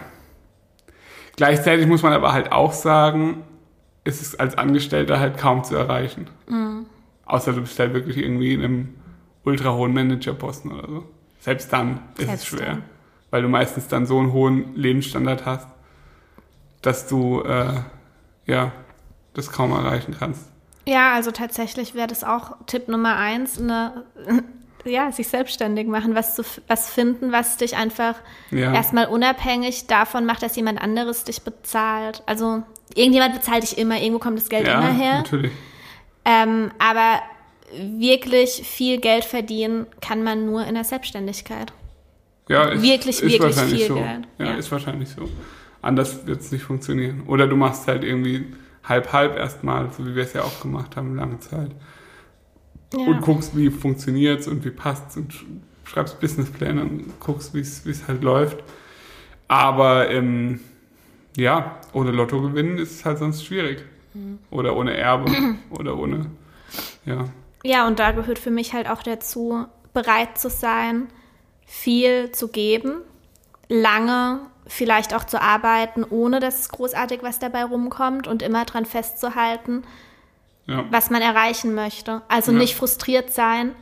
Gleichzeitig muss man aber halt auch sagen, ist es als Angestellter halt kaum zu erreichen. Mhm. Außer du bist halt wirklich irgendwie in einem ultra hohen Managerposten oder so. Selbst dann ist Selbst es schwer. Dann. Weil du meistens dann so einen hohen Lebensstandard hast, dass du äh, ja das kaum erreichen kannst. Ja, also tatsächlich wäre das auch Tipp Nummer eins, eine, ja, sich selbstständig machen, was zu was finden, was dich einfach ja. erstmal unabhängig davon macht, dass jemand anderes dich bezahlt. Also irgendjemand bezahlt dich immer, irgendwo kommt das Geld ja, immer her. Natürlich. Ähm, aber wirklich viel Geld verdienen kann man nur in der Selbstständigkeit. Ja, ist, wirklich, ist wirklich viel so. Geld. Ja, ja, ist wahrscheinlich so. Anders wird es nicht funktionieren. Oder du machst halt irgendwie halb-halb erstmal, so wie wir es ja auch gemacht haben, lange Zeit. Ja. Und guckst, wie funktioniert es und wie passt es und schreibst Businesspläne und guckst, wie es halt läuft. Aber ähm, ja, ohne Lotto gewinnen ist halt sonst schwierig. Mhm. Oder ohne Erbe oder ohne, ja. Ja, und da gehört für mich halt auch dazu, bereit zu sein, viel zu geben, lange vielleicht auch zu arbeiten, ohne dass großartig was dabei rumkommt und immer dran festzuhalten, Ja. was man erreichen möchte. Also Ja. nicht frustriert sein,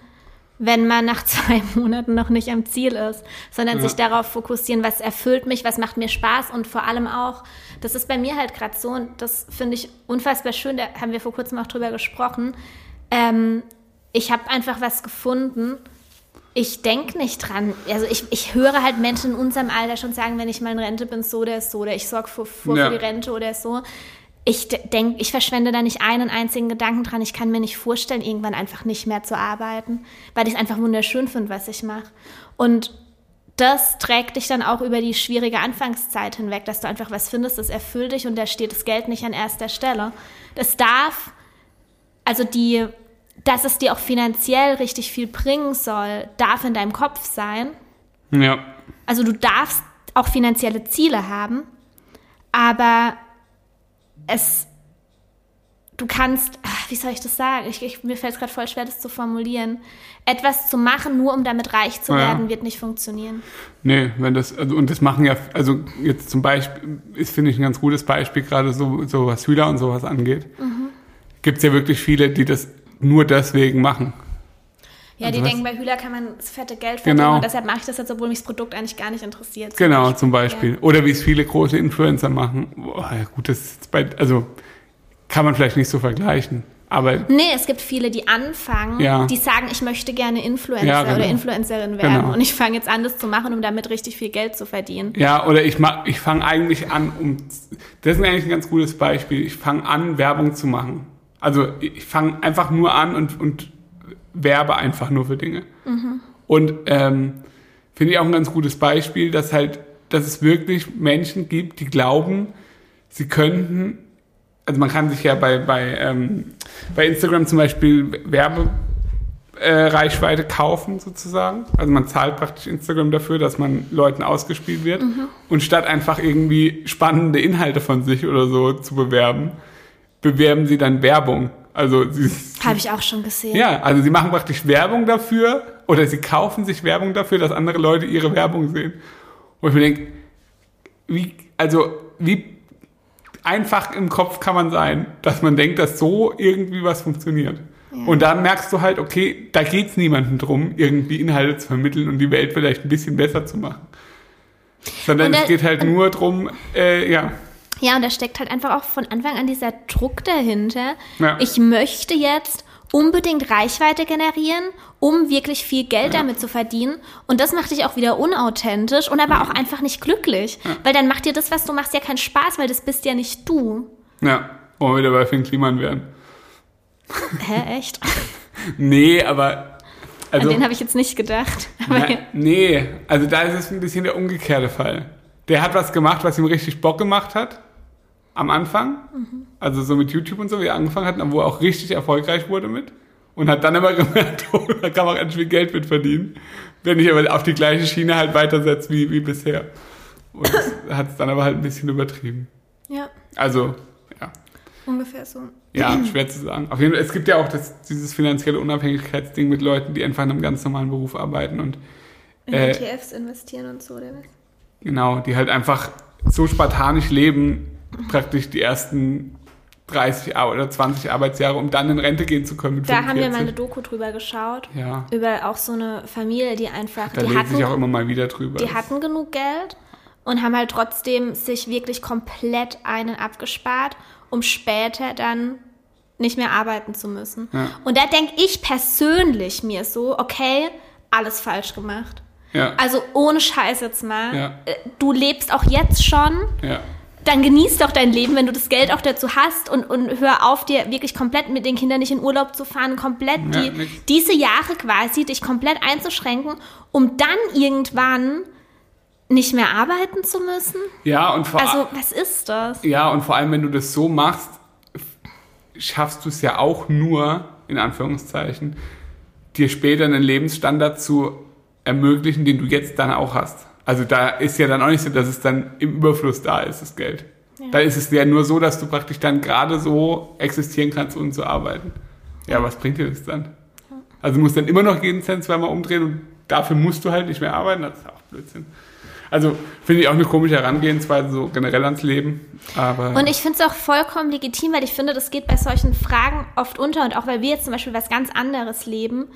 wenn man nach zwei Monaten noch nicht am Ziel ist, sondern Ja. sich darauf fokussieren, was erfüllt mich, was macht mir Spaß und vor allem auch, das ist bei mir halt gerade so und das finde ich unfassbar schön, da haben wir vor kurzem auch drüber gesprochen. Ähm, ich habe einfach was gefunden. Ich denke nicht dran. Also ich, ich höre halt Menschen in unserem Alter schon sagen, wenn ich mal in Rente bin, so oder so, oder ich sorge vor, vor Ja. für die Rente oder so. Ich denke, ich verschwende da nicht einen einzigen Gedanken dran. Ich kann mir nicht vorstellen, irgendwann einfach nicht mehr zu arbeiten, weil ich es einfach wunderschön finde, was ich mache. Und das trägt dich dann auch über die schwierige Anfangszeit hinweg, dass du einfach was findest, das erfüllt dich und da steht das Geld nicht an erster Stelle. Das darf, also die, dass es dir auch finanziell richtig viel bringen soll, darf in deinem Kopf sein. Ja. Also du darfst auch finanzielle Ziele haben, aber es, du kannst, ach, wie soll ich das sagen? Ich, ich, mir fällt es gerade voll schwer, das zu formulieren. Etwas zu machen, nur um damit reich zu Ja. werden, wird nicht funktionieren. Nee, wenn das, also, und das machen ja, also jetzt zum Beispiel, ist, finde ich, ein ganz gutes Beispiel, gerade so, so was Schüler und sowas angeht. Gibt es ja wirklich viele, die das nur deswegen machen. Ja, Also die denken, bei Hühler kann man das fette Geld verdienen Genau. und deshalb mache ich das jetzt, obwohl mich das Produkt eigentlich gar nicht interessiert. Genau, zum Beispiel. Oder wie es viele große Influencer machen. Boah, ja gut, das ist bei, also kann man vielleicht nicht so vergleichen. Aber Nee, es gibt viele, die anfangen, Ja. die sagen, ich möchte gerne Influencer Ja, genau. oder Influencerin werden Genau. und ich fange jetzt an, das zu machen, um damit richtig viel Geld zu verdienen. ja, oder ich mach, ich fange eigentlich an, um das ist eigentlich ein ganz gutes Beispiel. Ich fange an, Werbung zu machen. Also ich fange einfach nur an und, und werbe einfach nur für Dinge. Und ähm, finde ich auch ein ganz gutes Beispiel, dass halt, dass es wirklich Menschen gibt, die glauben, sie könnten, also man kann sich ja bei, bei, ähm, bei Instagram zum Beispiel Werbe äh, Reichweite kaufen sozusagen. Also man zahlt praktisch Instagram dafür, dass man Leuten ausgespielt wird. Und statt einfach irgendwie spannende Inhalte von sich oder so zu bewerben, bewerben sie dann Werbung. Also sie, Habe ich auch schon gesehen. ja, also sie machen praktisch Werbung dafür oder sie kaufen sich Werbung dafür, dass andere Leute ihre Werbung sehen. Wo ich mir denke, wie, also wie einfach im Kopf kann man sein, dass man denkt, dass so irgendwie was funktioniert. Und dann merkst du halt, okay, da geht's niemandem drum, irgendwie Inhalte zu vermitteln und die Welt vielleicht ein bisschen besser zu machen. Sondern Und es geht halt nur drum, äh, ja, Ja, und da steckt halt einfach auch von Anfang an dieser Druck dahinter. Ja. Ich möchte jetzt unbedingt Reichweite generieren, um wirklich viel Geld damit zu verdienen. Und das macht dich auch wieder unauthentisch und aber auch einfach nicht glücklich. Weil dann macht dir das, was du machst, ja keinen Spaß, weil das bist ja nicht du. ja, wollen wir wieder bei Finn Kliman werden. Hä, echt? Nee, aber also, An den habe ich jetzt nicht gedacht. Na, nee, also da ist es ein bisschen der umgekehrte Fall. Der hat was gemacht, was ihm richtig Bock gemacht hat. Am Anfang. Also so mit YouTube und so, wie er angefangen hat, wo er auch richtig erfolgreich wurde mit. Und hat dann aber gemerkt, oh, da kann man ganz viel Geld mit verdienen. Wenn ich aber auf die gleiche Schiene halt weitersetze wie, wie bisher. Und hat es dann aber halt ein bisschen übertrieben. ja, Also, ja. ungefähr so. Ja, schwer zu sagen. Auf jeden Fall, es gibt ja auch das, dieses finanzielle Unabhängigkeitsding mit Leuten, die einfach in einem ganz normalen Beruf arbeiten und In Äh, ETFs investieren und so, oder was? Genau, die halt einfach so spartanisch leben, praktisch die ersten 30 Ar- oder 20 Arbeitsjahre, um dann in Rente gehen zu können mit Da haben wir 45. mal eine Doku drüber geschaut. Ja, Über auch so eine Familie, die einfach, da die lese ich auch hatten, immer mal wieder drüber. die hatten genug Geld und haben halt trotzdem sich wirklich komplett einen abgespart, um später dann nicht mehr arbeiten zu müssen. Ja. Und da denke ich persönlich mir so, okay, alles falsch gemacht. ja, Also ohne Scheiß jetzt mal. Äh, Du lebst auch jetzt schon ja, dann genieß doch dein Leben, wenn du das Geld auch dazu hast und, und hör auf, dir wirklich komplett mit den Kindern nicht in Urlaub zu fahren, komplett Ja, die, diese Jahre quasi dich komplett einzuschränken, um dann irgendwann nicht mehr arbeiten zu müssen. ja, und vor, Also, was ist das? ja, und vor allem, wenn du das so machst, schaffst du es ja auch nur, in Anführungszeichen, dir später einen Lebensstandard zu ermöglichen, den du jetzt dann auch hast. Also da ist ja dann auch nicht so, dass es dann im Überfluss da ist, das Geld. Da ist es ja nur so, dass du praktisch dann gerade so existieren kannst, ohne zu arbeiten. Ja, was bringt dir das dann? Also du musst dann immer noch jeden Cent zweimal umdrehen und dafür musst du halt nicht mehr arbeiten. Das ist auch Blödsinn. Also finde ich auch eine komische Herangehensweise so generell ans Leben. Aber Und ich finde es auch vollkommen legitim, weil ich finde, das geht bei solchen Fragen oft unter. Und auch weil wir jetzt zum Beispiel was ganz anderes leben,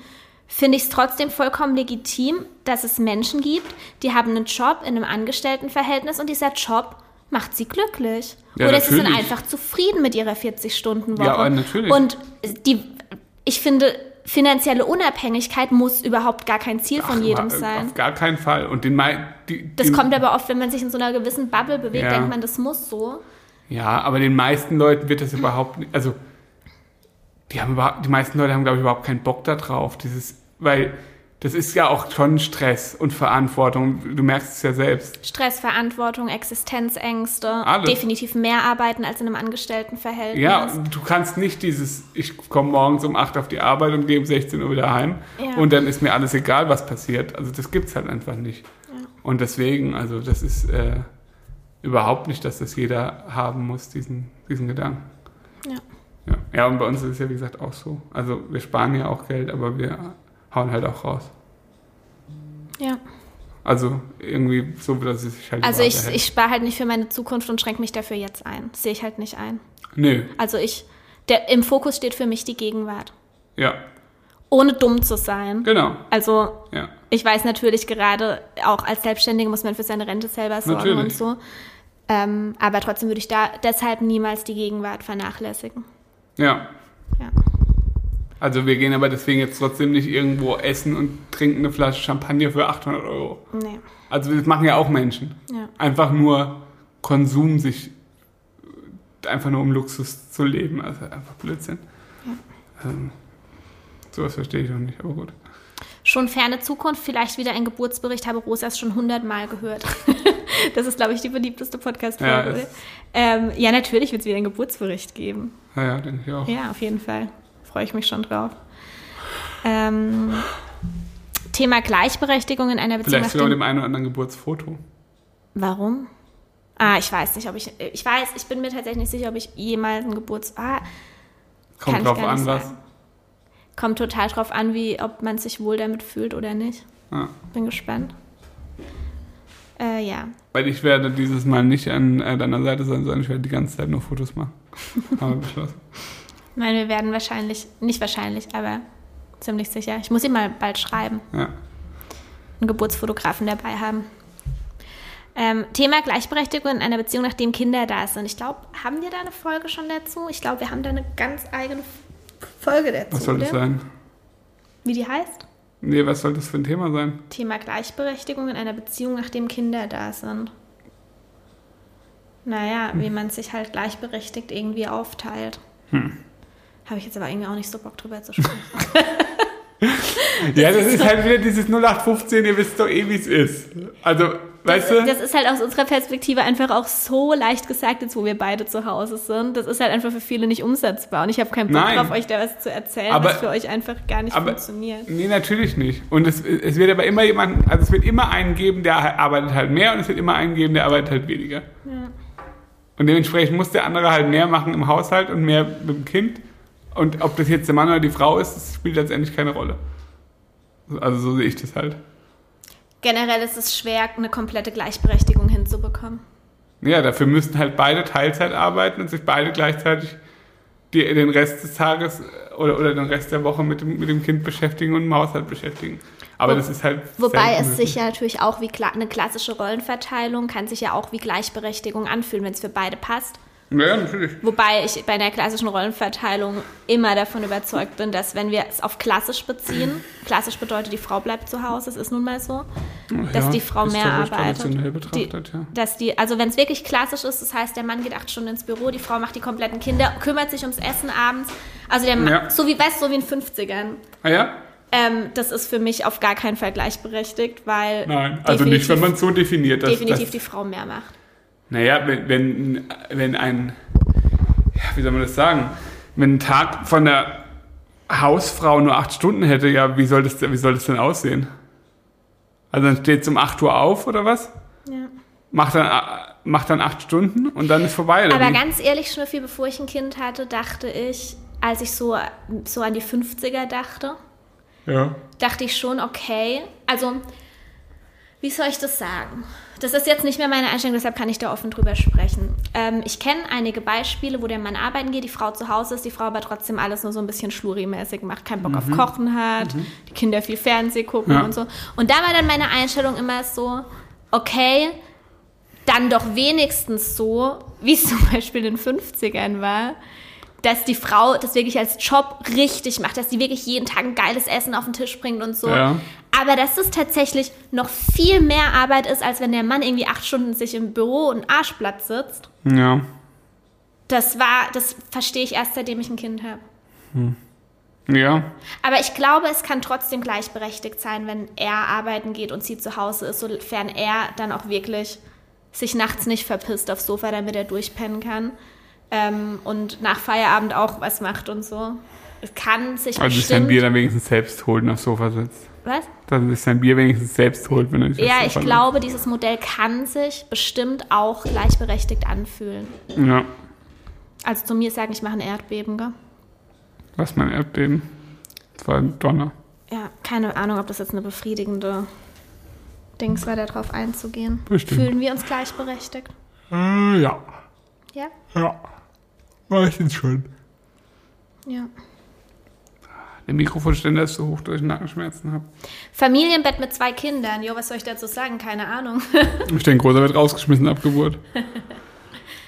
finde ich es trotzdem vollkommen legitim, dass es Menschen gibt, die haben einen Job in einem Angestelltenverhältnis und dieser Job macht sie glücklich. Ja, Oder sie sind natürlich. einfach zufrieden mit ihrer 40-Stunden-Woche. Ja, natürlich. Und die, ich finde, finanzielle Unabhängigkeit muss überhaupt gar kein Ziel von jedem Ach, sein. Auf gar keinen Fall. Und den, die, Das den, kommt aber oft, wenn man sich in so einer gewissen Bubble bewegt, Ja. denkt man, das muss so. Ja, aber den meisten Leuten wird das überhaupt nicht. Also, die haben überhaupt, die meisten Leute haben, glaube ich, überhaupt keinen Bock da drauf. Dieses, weil das ist ja auch schon Stress und Verantwortung. Du merkst es ja selbst. Stress, Verantwortung, Existenzängste, Alles. definitiv mehr arbeiten als in einem Angestelltenverhältnis. Ja, du kannst nicht dieses, ich komme morgens um 8 auf die Arbeit und gehe um 16 Uhr wieder heim Ja. und dann ist mir alles egal, was passiert. Also das gibt's halt einfach nicht. Und deswegen, also das ist äh, überhaupt nicht, dass das jeder haben muss, diesen, diesen Gedanken. Ja. Ja. ja, und bei uns ist es ja wie gesagt auch so. Also wir sparen ja auch Geld, aber wir hauen halt auch raus. ja. Also irgendwie so, dass es sich halt Also ich, Waage hält. ich spare halt nicht für meine Zukunft und schränke mich dafür jetzt ein. Sehe ich halt nicht ein. Nö, Also ich, der, im Fokus steht für mich die Gegenwart. ja, Ohne dumm zu sein. genau. Also Ja. ich weiß natürlich gerade, auch als Selbstständige muss man für seine Rente selber sorgen Natürlich. und so. Ähm, aber trotzdem würde ich da deshalb niemals die Gegenwart vernachlässigen. Ja. Ja. Also wir gehen aber deswegen jetzt trotzdem nicht irgendwo essen und trinken eine Flasche Champagner für 800 Euro. Nee. Also das machen ja auch Menschen. Ja. Einfach nur Konsum, sich einfach nur um Luxus zu leben. Also einfach Blödsinn. Ähm, sowas verstehe ich auch nicht, aber gut. Schon ferne Zukunft, vielleicht wieder ein Geburtsbericht, habe Rosas schon hundertmal gehört. das ist, glaube ich, die beliebteste Ja, Podcast-Folge. ist- oder? Ähm, ja, natürlich wird es wieder einen Geburtsbericht geben. Ja, ja, denke ich auch. Ja, auf jeden Fall. Freue ich mich schon drauf. Ähm, Thema Gleichberechtigung in einer Beziehung. Vielleicht sogar dem einen oder anderen Geburtsfoto. Warum? Ah, ich weiß nicht, ob ich. Ich weiß, ich bin mir tatsächlich nicht sicher, ob ich jemals ein Geburts. Ah, Kommt drauf an, was. Kommt total drauf an, wie, ob man sich wohl damit fühlt oder nicht. Ja. Bin gespannt. Äh, ja. Weil ich werde dieses Mal nicht an äh, deiner Seite sein, sondern ich werde die ganze Zeit nur Fotos machen. Haben wir beschlossen. Ich meine, wir werden wahrscheinlich, nicht wahrscheinlich, aber ziemlich sicher. Ich muss ihn mal bald schreiben. Ja. einen Geburtsfotografen dabei haben. Ähm, Thema Gleichberechtigung in einer Beziehung, nachdem Kinder da sind. Ich glaube, haben wir da eine Folge schon dazu? Ich glaube, wir haben da eine ganz eigene Folge dazu. Was soll das oder? sein? Wie die heißt? Nee, was soll das für ein Thema sein? Thema Gleichberechtigung in einer Beziehung, nachdem Kinder da sind. Naja, Hm. wie man sich halt gleichberechtigt irgendwie aufteilt. Hm. Habe ich jetzt aber irgendwie auch nicht so Bock drüber zu sprechen. Ja, das ist halt wieder dieses 0815, ihr wisst doch eh, wie es ist. Also, weißt du? Das ist halt aus unserer Perspektive einfach auch so leicht gesagt, jetzt wo wir beide zu Hause sind. Das ist halt einfach für viele nicht umsetzbar. Und ich habe keinen Bock Nein. drauf, euch da was zu erzählen, Aber- was für euch einfach gar nicht aber- funktioniert. Nee, natürlich nicht. Und es, es wird aber immer jemanden, also es wird immer einen geben, der arbeitet halt mehr und es wird immer einen geben, der arbeitet halt weniger. Ja. Und dementsprechend muss der andere halt mehr machen im Haushalt und mehr mit dem Kind. Und ob das jetzt der Mann oder die Frau ist, das spielt letztendlich keine Rolle. Also so sehe ich das halt. Generell ist es schwer, eine komplette Gleichberechtigung hinzubekommen. Ja, dafür müssten halt beide Teilzeit arbeiten und sich beide gleichzeitig die, den Rest des Tages oder, oder den Rest der Woche mit dem, mit dem Kind beschäftigen und im Haushalt beschäftigen. Aber Wo- das ist halt. Wobei es sich ja natürlich auch wie eine klassische Rollenverteilung kann sich ja auch wie Gleichberechtigung anfühlen, wenn es für beide passt. Ja, natürlich. Wobei ich bei einer klassischen Rollenverteilung immer davon überzeugt bin, dass wenn wir es auf klassisch beziehen, klassisch bedeutet, die Frau bleibt zu Hause, es ist nun mal so, dass Ja, die Frau mehr arbeitet. traditionell Die, betrachtet, ja. dass die, also wenn es wirklich klassisch ist, das heißt, der Mann geht acht Stunden ins Büro, die Frau macht die kompletten Kinder, kümmert sich ums Essen abends. Also der Mann, Ja. so wie, weißt du, so wie in den 50ern. Ah ja? Ähm, das ist für mich auf gar keinen Fall gleichberechtigt, weil Nein, also nicht, wenn man es so definiert. Dass, definitiv dass, die Frau mehr macht. Naja, wenn, wenn, wenn ein, ja, wie soll man das sagen, wenn ein Tag von der Hausfrau nur acht Stunden hätte, ja, wie soll das, denn- wie soll das denn aussehen? Also dann steht es um 8 Uhr auf oder was? Ja. Macht dann, macht dann acht Stunden und dann ist vorbei. Aber wie? ganz ehrlich, Schnüffi, bevor ich ein Kind hatte, dachte ich, als ich so, so an die 50er dachte, ja. dachte ich schon, okay, also, wie soll ich das sagen? Das ist jetzt nicht mehr meine Einstellung, deshalb kann ich da offen drüber sprechen. Ähm, ich kenne einige Beispiele, wo der Mann arbeiten geht, die Frau zu Hause ist, die Frau aber trotzdem alles nur so ein bisschen schlurimäßig macht, keinen Bock auf Kochen hat, die Kinder viel Fernsehen gucken Ja. und so. Und da war dann meine Einstellung immer so, okay, dann doch wenigstens so, wie es zum Beispiel in den 50ern war, dass die Frau das wirklich als Job richtig macht, dass die wirklich jeden Tag ein geiles Essen auf den Tisch bringt und so. Ja. Aber dass es tatsächlich noch viel mehr Arbeit ist, als wenn der Mann irgendwie acht Stunden sich im Büro und Arschblatt sitzt. Ja. Das war, das verstehe ich erst, seitdem ich ein Kind habe. Ja. Aber ich glaube, es kann trotzdem gleichberechtigt sein, wenn er arbeiten geht und sie zu Hause ist, sofern er dann auch wirklich sich nachts nicht verpisst aufs Sofa, damit er durchpennen kann. Ähm, und nach Feierabend auch was macht und so. Es kann sich Also sich sein. Bier dann wenigstens selbst holt und aufs Sofa sitzt. was? Dass er sich sein Bier wenigstens selbst holt, wenn er nicht Ja, ich glaube, dieses Modell kann sich bestimmt auch gleichberechtigt anfühlen. Ja. Also zu mir sagen, ich mache ein Erdbeben, gell? Was mein Erdbeben? Das war ein Donner. Ja, keine Ahnung, ob das jetzt eine befriedigende Dings war, darauf einzugehen. Bestimmt. Fühlen wir uns gleichberechtigt? Äh, ja. Ja? Ja. Meistens schon. Ja. Der Mikrofonständer ist so hoch, dass ich Nackenschmerzen habe. Familienbett mit zwei Kindern. Jo, was soll ich dazu sagen? Keine Ahnung. Ich denke, großer wird rausgeschmissen ab Geburt.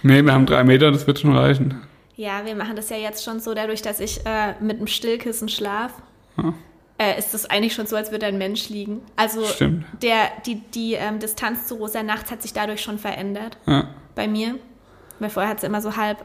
nee, wir haben drei Meter, das wird schon reichen. ja, wir machen das ja jetzt schon so, dadurch, dass ich äh, mit einem Stillkissen schlaf. Ja. Äh, ist das eigentlich schon so, als würde ein Mensch liegen. Also Stimmt. der, die, die ähm, Distanz zu Rosa nachts hat sich dadurch schon verändert. Ja. bei mir. Weil vorher hat sie immer so halb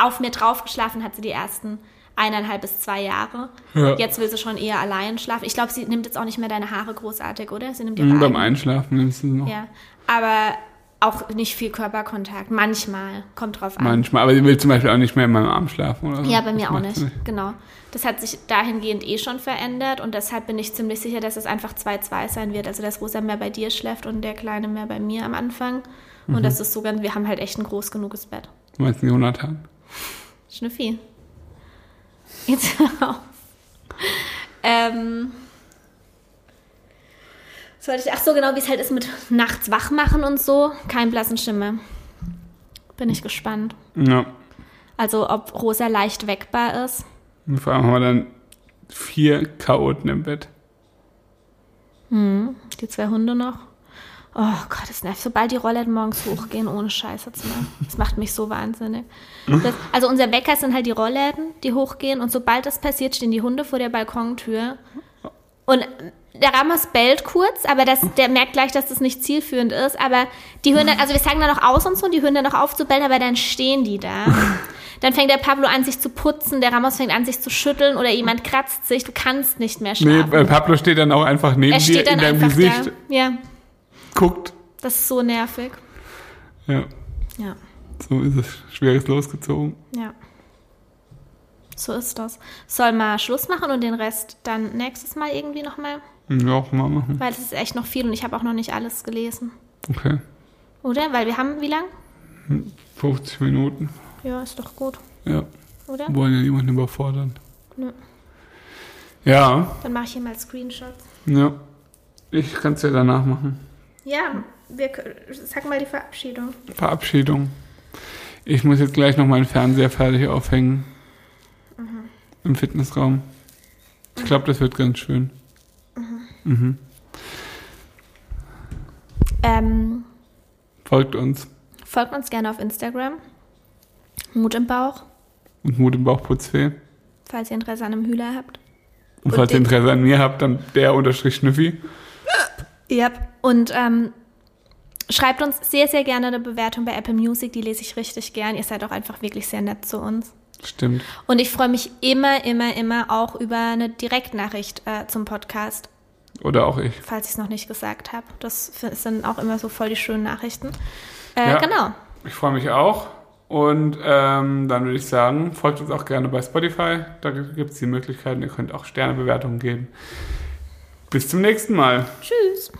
auf mir drauf geschlafen, hat sie die ersten eineinhalb bis zwei Jahre. Ja. Jetzt will sie schon eher allein schlafen. Ich glaube, sie nimmt jetzt auch nicht mehr deine Haare großartig, oder? Sie nimmt ihre Mhm, beim. Einschlafen nimmst du sie noch. Ja, aber auch nicht viel Körperkontakt. Manchmal, kommt drauf an. Manchmal. Aber sie will zum Beispiel auch nicht mehr in meinem Arm schlafen, oder? Ja, bei Das mir auch macht nicht. sie Genau. Das hat sich dahingehend eh schon verändert und deshalb bin ich ziemlich sicher, dass es einfach 2-2 sein wird. Also, dass Rosa mehr bei dir schläft und der Kleine mehr bei mir am Anfang. Und Mhm. das ist so ganz, wir haben halt echt ein groß genuges Bett. Du meinst den Jonathan? Schnüffi. Jetzt hör auf. Ähm. Sollte ich, ach so, genau, wie es halt ist mit nachts wach machen und so. Kein blassen Schimmer. Bin ich gespannt. Ja. Also, ob Rosa leicht weckbar ist. Und vor allem haben wir dann vier Chaoten im Bett. Die zwei Hunde noch. Oh Gott, das nervt. Sobald die Rollläden morgens hochgehen, ohne Scheiße zu machen. Das macht mich so wahnsinnig. Das, also unser Wecker sind halt die Rollläden, die hochgehen. Und sobald das passiert, stehen die Hunde vor der Balkontür. Und der Ramos bellt kurz, aber das, der merkt gleich, dass das nicht zielführend ist. Aber die hören dann, also wir sagen dann noch aus und so, und die hören dann noch auf zu bellen, aber dann stehen die da. Dann fängt der Pablo an, sich zu putzen, der Ramos fängt an, sich zu schütteln oder jemand kratzt sich. Du kannst nicht mehr Nee, schlafen. weil Pablo steht dann auch einfach neben er dir steht dann in deinem Gesicht, da. Ja, guckt. das ist so nervig. Ja, Ja, so ist es. Schweres losgezogen. ja. So ist das. Soll mal Schluss machen und den Rest dann nächstes Mal irgendwie nochmal, Ja, auch mal machen. weil es ist echt noch viel und ich habe auch noch nicht alles gelesen. Okay. Oder? Weil wir haben, wie lang? 50 Minuten. Ja, ist doch gut, Ja. oder? Wollen ja niemanden überfordern. Nö. Ja, Dann mache ich hier mal Screenshots. ja. Ich kann es ja danach machen. Ja, wir, sag mal die Verabschiedung. Verabschiedung. Ich muss jetzt gleich noch meinen Fernseher fertig aufhängen. Mhm. Im Fitnessraum. Ich glaube, das wird ganz schön. Mhm. Ähm, Folgt uns. folgt uns gerne auf Instagram. Mut im Bauch, Und Mut im Bauch Putzfee. falls ihr Interesse an einem Hühler habt. Und Und falls ihr Interesse an mir habt, dann der unterstrich Schnüffi. Yep. Und ähm, schreibt uns sehr, sehr gerne eine Bewertung bei Apple Music. Die lese ich richtig gern. Ihr seid auch einfach wirklich sehr nett zu uns. Stimmt. Und ich freue mich immer, immer, immer auch über eine Direktnachricht äh, zum Podcast, Oder auch ich. falls ich es noch nicht gesagt habe. Das sind auch immer so voll die schönen Nachrichten. Äh, Ja. Genau. Ich freue mich auch. Und ähm, dann würde ich sagen, folgt uns auch gerne bei Spotify. Da gibt es die Möglichkeiten. Ihr könnt auch Sternebewertungen geben. Bis zum nächsten Mal. Tschüss.